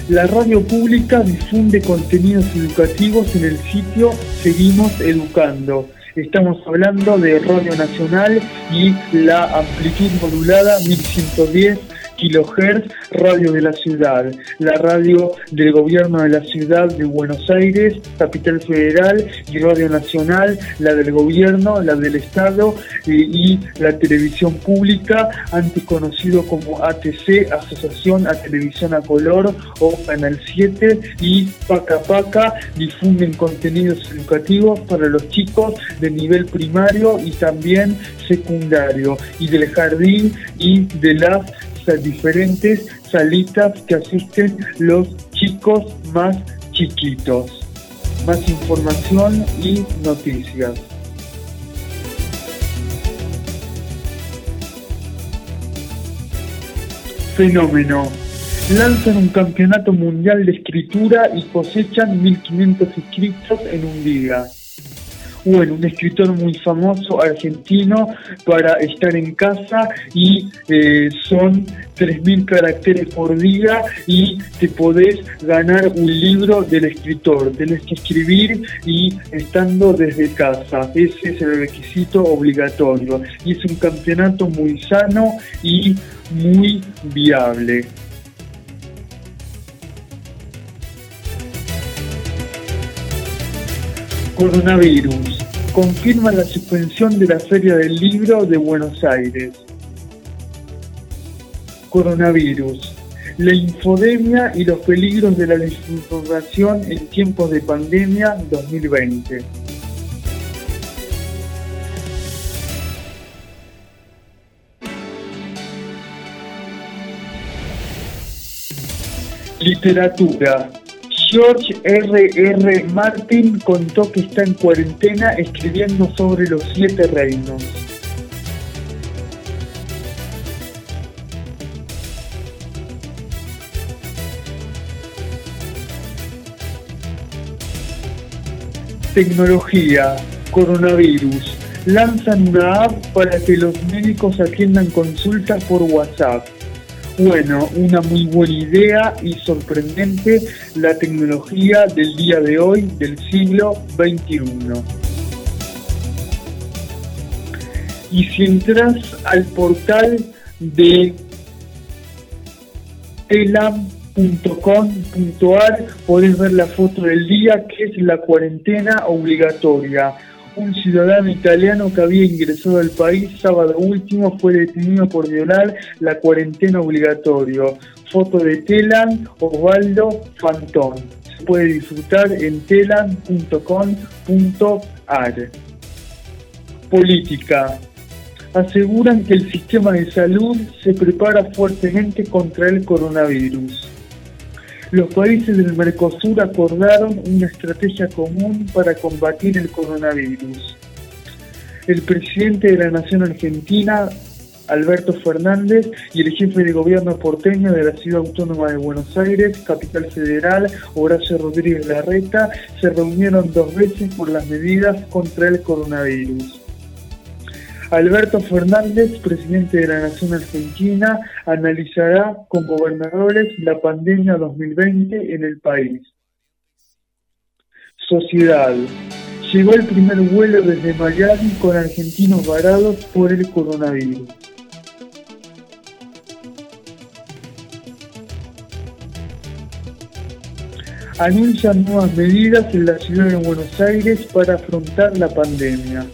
La radio pública difunde contenidos educativos en el sitio Seguimos Educando. Estamos hablando de Radio Nacional y la amplitud modulada 1110 kilohertz, Radio de la Ciudad, la radio del gobierno de la ciudad de Buenos Aires, Capital Federal y Radio Nacional, la del gobierno, la del Estado eh, y la televisión pública, antes conocido como ATC, Asociación a Televisión a Color o Canal 7 y Paca Paca difunden contenidos educativos para los chicos de nivel primario y también secundario y del jardín y de las diferentes salitas que asisten los chicos más chiquitos. más información y noticias. Fenómeno. Lanzan un campeonato mundial de escritura y cosechan 1.500 inscritos en un día. Bueno, un escritor muy famoso argentino para estar en casa y eh, son 3.000 caracteres por día y te podés ganar un libro del escritor. Tenés que escribir y estando desde casa. Ese es el requisito obligatorio. Y es un campeonato muy sano y muy viable. Coronavirus. Confirma la suspensión de la Feria del Libro de Buenos Aires. Coronavirus. La infodemia y los peligros de la desinformación en tiempos de pandemia 2020. Literatura. George R. R. Martin contó que está en cuarentena escribiendo sobre los siete reinos. Tecnología, coronavirus. Lanzan una app para que los médicos atiendan consultas por WhatsApp. Bueno, una muy buena idea y sorprendente la tecnología del día de hoy, del siglo XXI. Y si entras al portal de telam.com.ar podés ver la foto del día que es la cuarentena obligatoria un ciudadano italiano que había ingresado al país sábado último fue detenido por violar la cuarentena obligatoria. Foto de Telan Osvaldo Fantón. Se puede disfrutar en telan.com.ar. Política. Aseguran que el sistema de salud se prepara fuertemente contra el coronavirus los países del Mercosur acordaron una estrategia común para combatir el coronavirus. El presidente de la Nación Argentina, Alberto Fernández, y el jefe de gobierno porteño de la Ciudad Autónoma de Buenos Aires, capital federal, Horacio Rodríguez Larreta, se reunieron dos veces por las medidas contra el coronavirus. Alberto Fernández, presidente de la Nación Argentina, analizará con gobernadores la pandemia 2020 en el país. Sociedad. Llegó el primer vuelo desde Miami con argentinos varados por el coronavirus. Anuncian nuevas medidas en la ciudad de Buenos Aires para afrontar la pandemia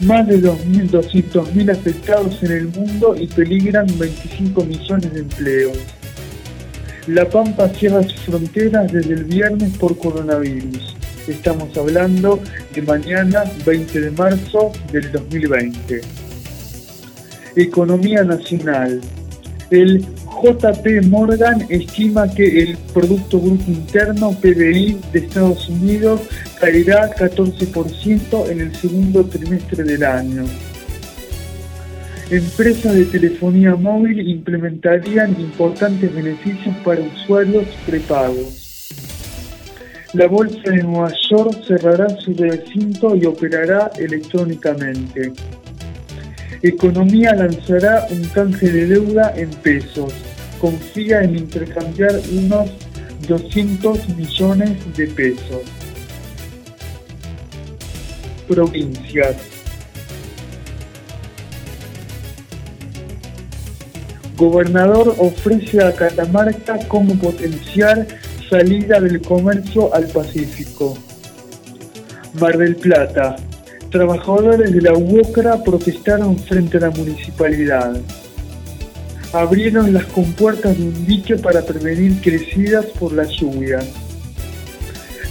más de 2.200.000 afectados en el mundo y peligran 25 millones de empleos. La Pampa cierra sus fronteras desde el viernes por coronavirus. Estamos hablando de mañana 20 de marzo del 2020. Economía nacional. El JP Morgan estima que el Producto Bruto Interno, PBI, de Estados Unidos caerá 14% en el segundo trimestre del año. Empresas de telefonía móvil implementarían importantes beneficios para usuarios prepagos. La Bolsa de Nueva York cerrará su recinto y operará electrónicamente. Economía lanzará un canje de deuda en pesos. Confía en intercambiar unos 200 millones de pesos. Provincias. Gobernador ofrece a Catamarca como potenciar salida del comercio al Pacífico. Mar del Plata. Trabajadores de la UOCRA protestaron frente a la municipalidad. Abrieron las compuertas de un dique para prevenir crecidas por la lluvia.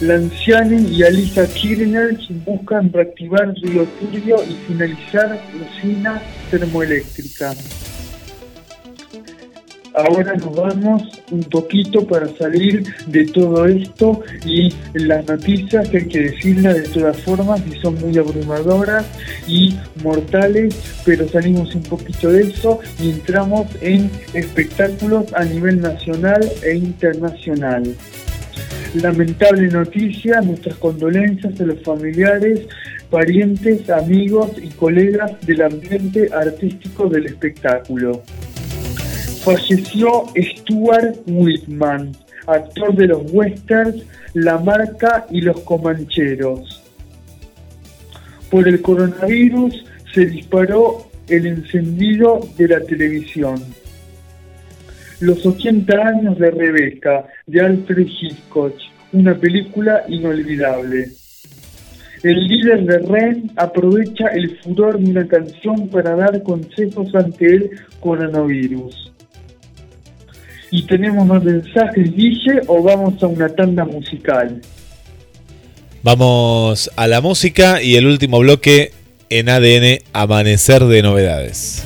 Lanciani y Alisa Kirchner buscan reactivar Río Turbio y finalizar la usina termoeléctrica. ahora nos vamos un poquito para salir de todo esto y las noticias que hay que decirlas de todas formas y son muy abrumadoras y mortales, pero salimos un poquito de eso y entramos en espectáculos a nivel nacional e internacional. Lamentable noticia, nuestras condolencias a los familiares, parientes, amigos y colegas del ambiente artístico del espectáculo. Falleció Stuart Whitman, actor de los westerns La Marca y Los Comancheros. Por el coronavirus se disparó el encendido de la televisión. Los 80 años de Rebeca, de Alfred Hitchcock, una película inolvidable. El líder de REN aprovecha el furor de una canción para dar consejos ante el coronavirus. Y tenemos más mensajes, Guille, o vamos a una tanda musical. Vamos a la música y el último bloque en ADN Amanecer de Novedades.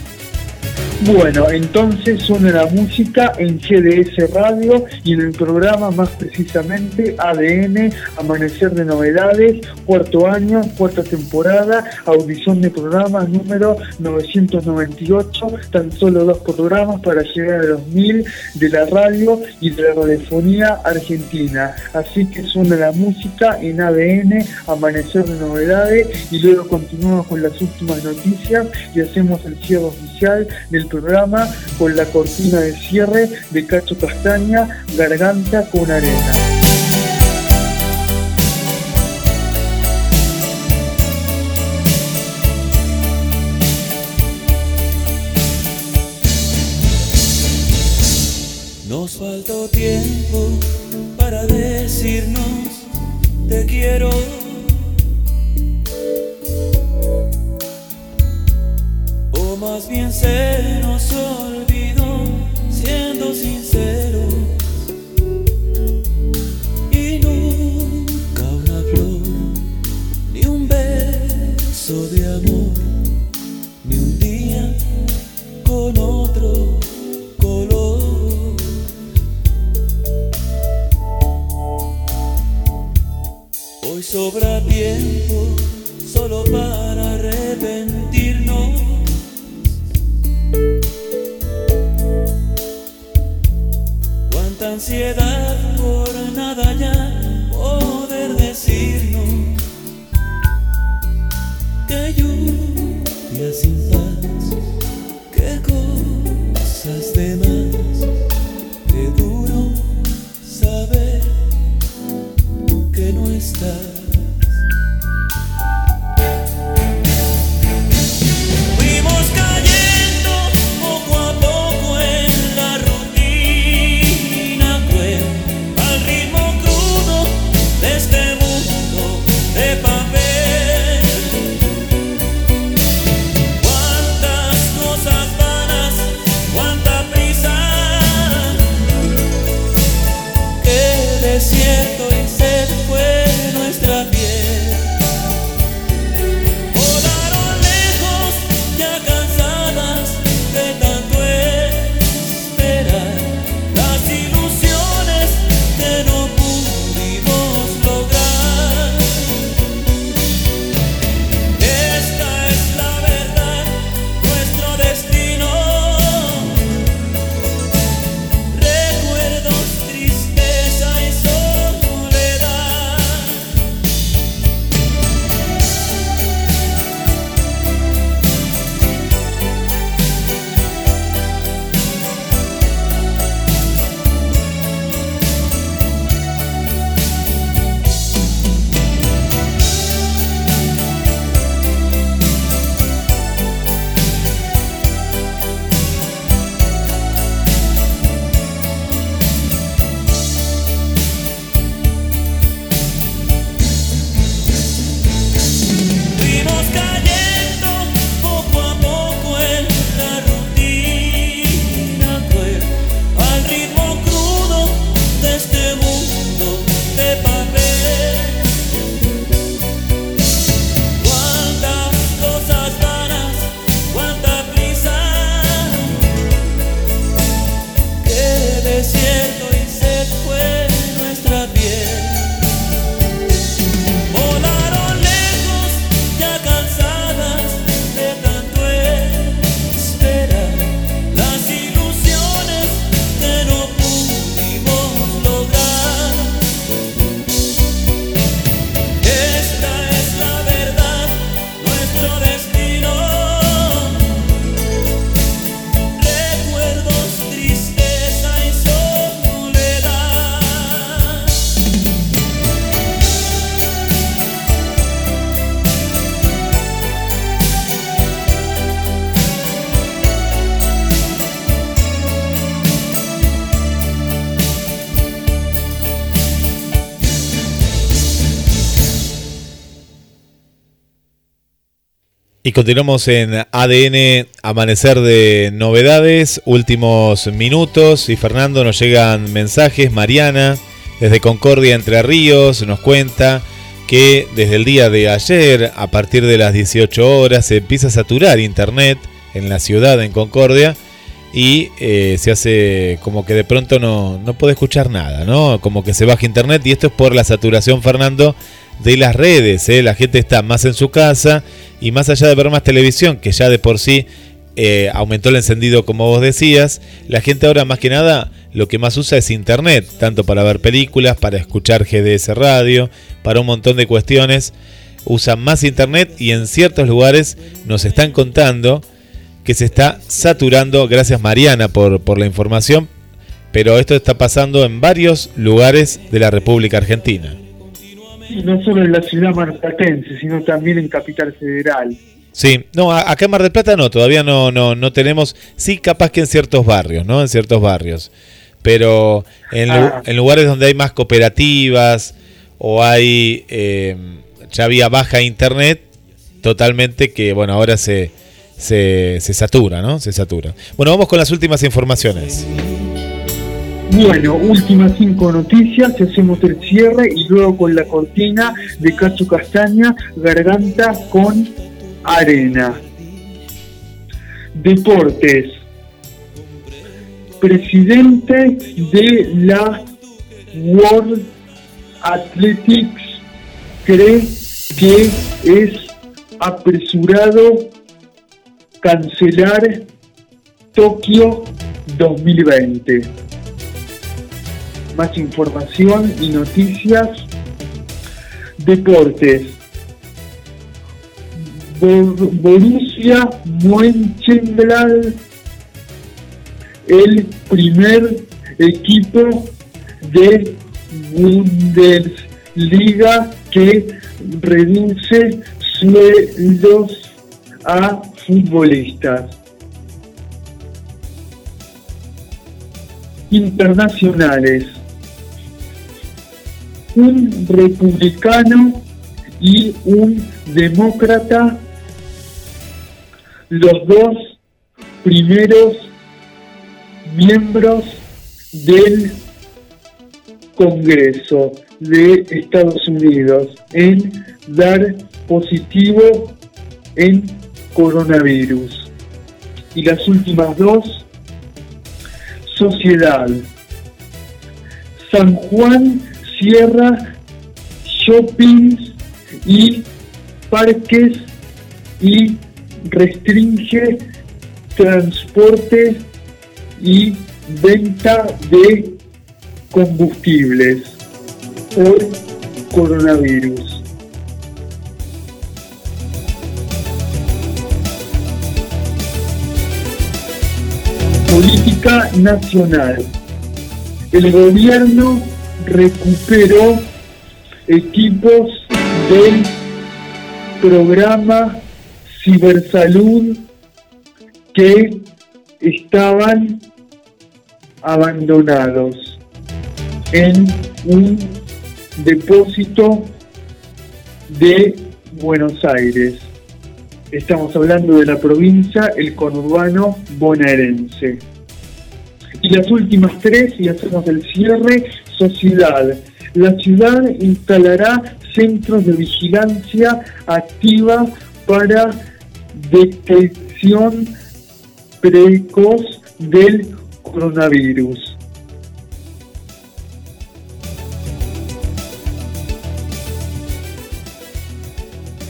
Bueno, entonces suena la música en GDS Radio y en el programa más precisamente ADN, Amanecer de Novedades, cuarto año, cuarta temporada, audición de programa número 998, tan solo dos programas para llegar a los mil de la radio y de la radiofonía argentina. Así que suena la música en ADN, Amanecer de Novedades y luego continuamos con las últimas noticias y hacemos el cierre oficial del programa con la cortina de cierre de Cacho Castaña, Garganta con Arena. Nos faltó tiempo para decirnos te quiero. Tiempo solo para arrepentirnos. Cuánta ansiedad continuamos en ADN Amanecer de Novedades, últimos minutos. Y Fernando, nos llegan mensajes. Mariana, desde Concordia, Entre Ríos, nos cuenta que desde el día de ayer, a partir de las 18 horas, se empieza a saturar internet en la ciudad, en Concordia. Y eh, se hace como que de pronto no, no puede escuchar nada, ¿no? Como que se baja internet. Y esto es por la saturación, Fernando, de las redes. ¿eh? La gente está más en su casa y más allá de ver más televisión, que ya de por sí eh, aumentó el encendido como vos decías, la gente ahora más que nada lo que más usa es internet, tanto para ver películas, para escuchar GDS radio, para un montón de cuestiones. Usan más internet y en ciertos lugares nos están contando que se está saturando, gracias Mariana por, por la información, pero esto está pasando en varios lugares de la República Argentina. No solo en la ciudad marplatense, sino también en Capital Federal. Sí, no, a- acá en Mar del Plata no, todavía no, no, no tenemos, sí capaz que en ciertos barrios, ¿no? En ciertos barrios. Pero en, Ah. en lugares donde hay más cooperativas o hay, eh, ya había baja internet, totalmente que, bueno, ahora se, se, se satura, ¿no? Se satura. Bueno, vamos con las últimas informaciones. Bueno, últimas cinco noticias, hacemos el cierre y luego con la cortina de Cacho Castaña, Garganta con Arena. Deportes. Presidente de la World Athletics cree que es apresurado cancelar Tokio 2020 más información y noticias. Deportes. Bor- Borussia Mönchengladbach, el primer equipo de Bundesliga que reduce sueldos a futbolistas. Internacionales un republicano y un demócrata, los dos primeros miembros del Congreso de Estados Unidos en dar positivo en coronavirus. Y las últimas dos, sociedad. San Juan cierra shoppings y parques y restringe transporte y venta de combustibles por coronavirus. Política nacional. El gobierno recuperó equipos del programa Cibersalud que estaban abandonados en un depósito de Buenos Aires. Estamos hablando de la provincia, el conurbano bonaerense. Y las últimas tres, y hacemos el cierre, sociedad. La ciudad instalará centros de vigilancia activa para detección precoz del coronavirus.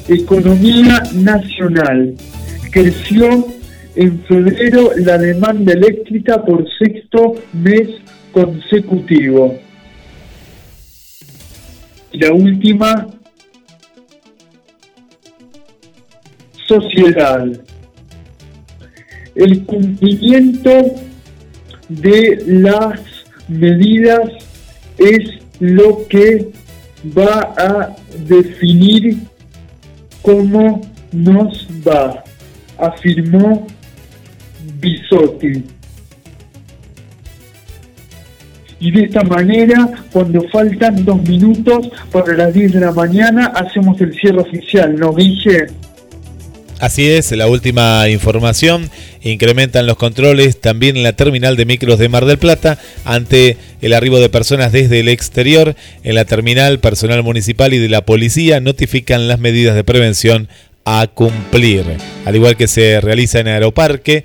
Economía nacional. Creció en febrero la demanda eléctrica por sexto mes consecutivo. La última, sociedad. El cumplimiento de las medidas es lo que va a definir cómo nos va, afirmó Bisotti. Y de esta manera, cuando faltan dos minutos para las 10 de la mañana, hacemos el cierre oficial, ¿no, Guille? Así es, la última información. Incrementan los controles también en la terminal de micros de Mar del Plata ante el arribo de personas desde el exterior. En la terminal, personal municipal y de la policía notifican las medidas de prevención a cumplir. Al igual que se realiza en Aeroparque.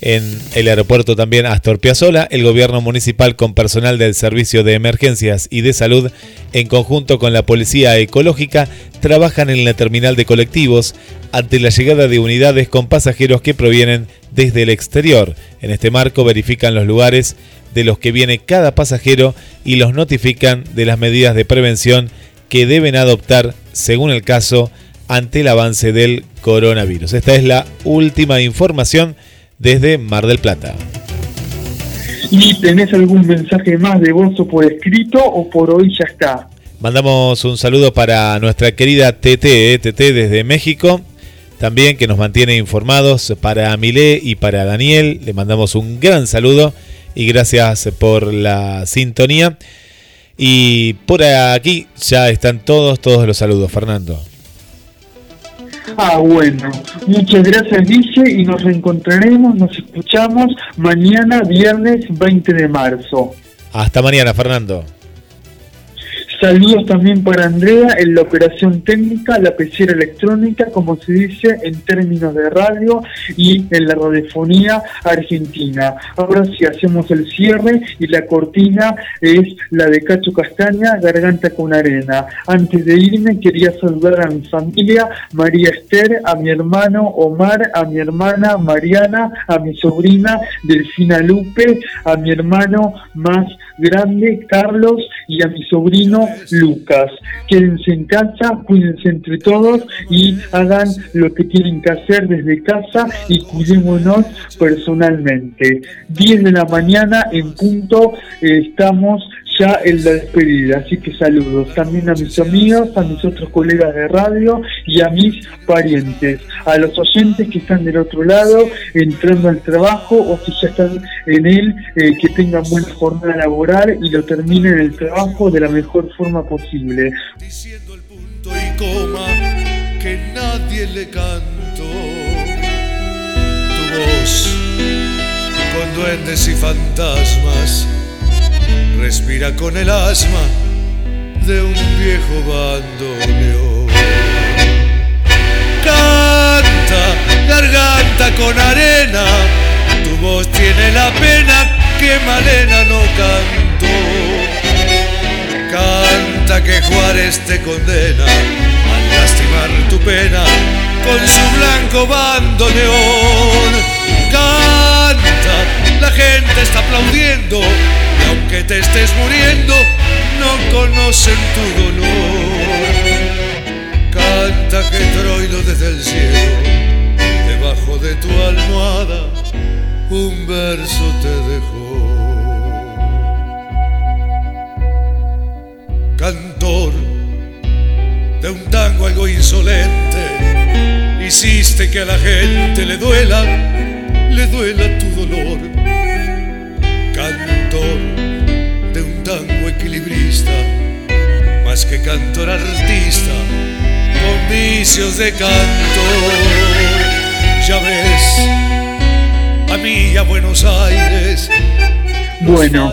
En el aeropuerto también Astor Piazzolla, el gobierno municipal con personal del Servicio de Emergencias y de Salud, en conjunto con la Policía Ecológica, trabajan en la terminal de colectivos ante la llegada de unidades con pasajeros que provienen desde el exterior. En este marco verifican los lugares de los que viene cada pasajero y los notifican de las medidas de prevención que deben adoptar, según el caso, ante el avance del coronavirus. Esta es la última información desde Mar del Plata. ¿Y tenés algún mensaje más de voz o por escrito o por hoy ya está? Mandamos un saludo para nuestra querida TT, eh, TT desde México, también que nos mantiene informados para Milé y para Daniel. Le mandamos un gran saludo y gracias por la sintonía. Y por aquí ya están todos, todos los saludos, Fernando. Ah, bueno. Muchas gracias, Dice, y nos reencontraremos, nos escuchamos mañana, viernes 20 de marzo. Hasta mañana, Fernando. Saludos también para Andrea en la operación técnica, la pecera electrónica, como se dice en términos de radio y en la radiofonía argentina. Ahora sí hacemos el cierre y la cortina es la de Cacho Castaña, Garganta con Arena. Antes de irme quería saludar a mi familia, María Esther, a mi hermano Omar, a mi hermana Mariana, a mi sobrina Delfina Lupe, a mi hermano más grande Carlos y a mi sobrino Lucas. Quédense en casa, cuídense entre todos y hagan lo que tienen que hacer desde casa y cuidémonos personalmente. 10 de la mañana en punto eh, estamos ya en la despedida. Así que saludos también a mis amigos, a mis otros colegas de radio y a mis parientes, a los oyentes que están del otro lado, entrando al trabajo o que ya están en él, eh, que tengan buena jornada laboral y lo terminen el trabajo de la mejor forma posible. Diciendo el punto y coma que nadie le canto. Tu voz con duendes y fantasmas respira con el asma de un viejo bandoneón. Canta, garganta con arena, tu voz tiene la pena que Malena no cantó. Canta que Juárez te condena a lastimar tu pena con su blanco bandoneón. Canta, la gente está aplaudiendo y aunque te estés muriendo, no conocen tu dolor. Canta que Troilo desde el cielo, debajo de tu almohada, un verso te dejó. Cantor de un tango algo insolente, hiciste que a la gente le duela, le duela tu dolor. Cantor de un tango equilibrista, más que cantor artista, con vicios de cantor. Ya ves, a mí y a Buenos Aires. Bueno,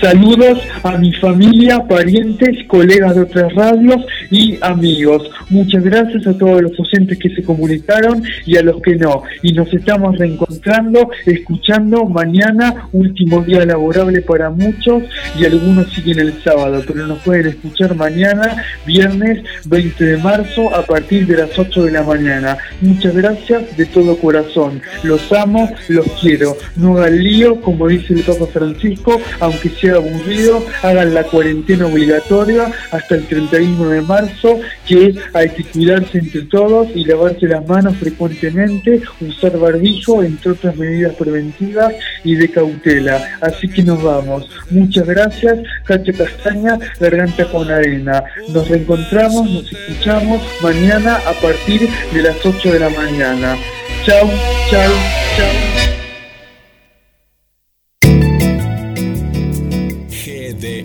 saludos a mi familia, parientes, colegas de otras radios y amigos. Muchas gracias a todos los oyentes que se comunicaron y a los que no. Y nos estamos reencontrando, escuchando mañana, último día laborable para muchos y algunos siguen el sábado, pero nos pueden escuchar mañana, viernes 20 de marzo, a partir de las 8 de la mañana. Muchas gracias de todo corazón. Los amo, los quiero. No hagan lío, como dice el Papa Francisco, aunque sea aburrido, hagan la cuarentena obligatoria hasta el 31 de marzo, que hay que cuidarse entre todos y lavarse las manos frecuentemente, usar barbijo, entre otras medidas preventivas y de cautela. Así que nos vamos. Muchas gracias, Cacho Castaña, Garganta con Arena. Nos reencontramos, nos escuchamos mañana a partir de las 8 de la mañana. Chau, chau, chau.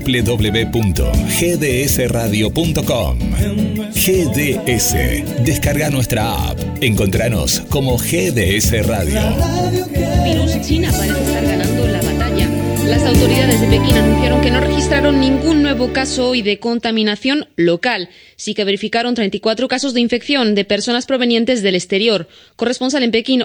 www.gdsradio.com GDS. Descarga nuestra app. Encontranos como GDS Radio. Virus China parece estar ganando la batalla. Las autoridades de Pekín anunciaron que no registraron ningún nuevo caso hoy de contaminación local. Sí que verificaron 34 casos de infección de personas provenientes del exterior. Corresponsal en Pekín,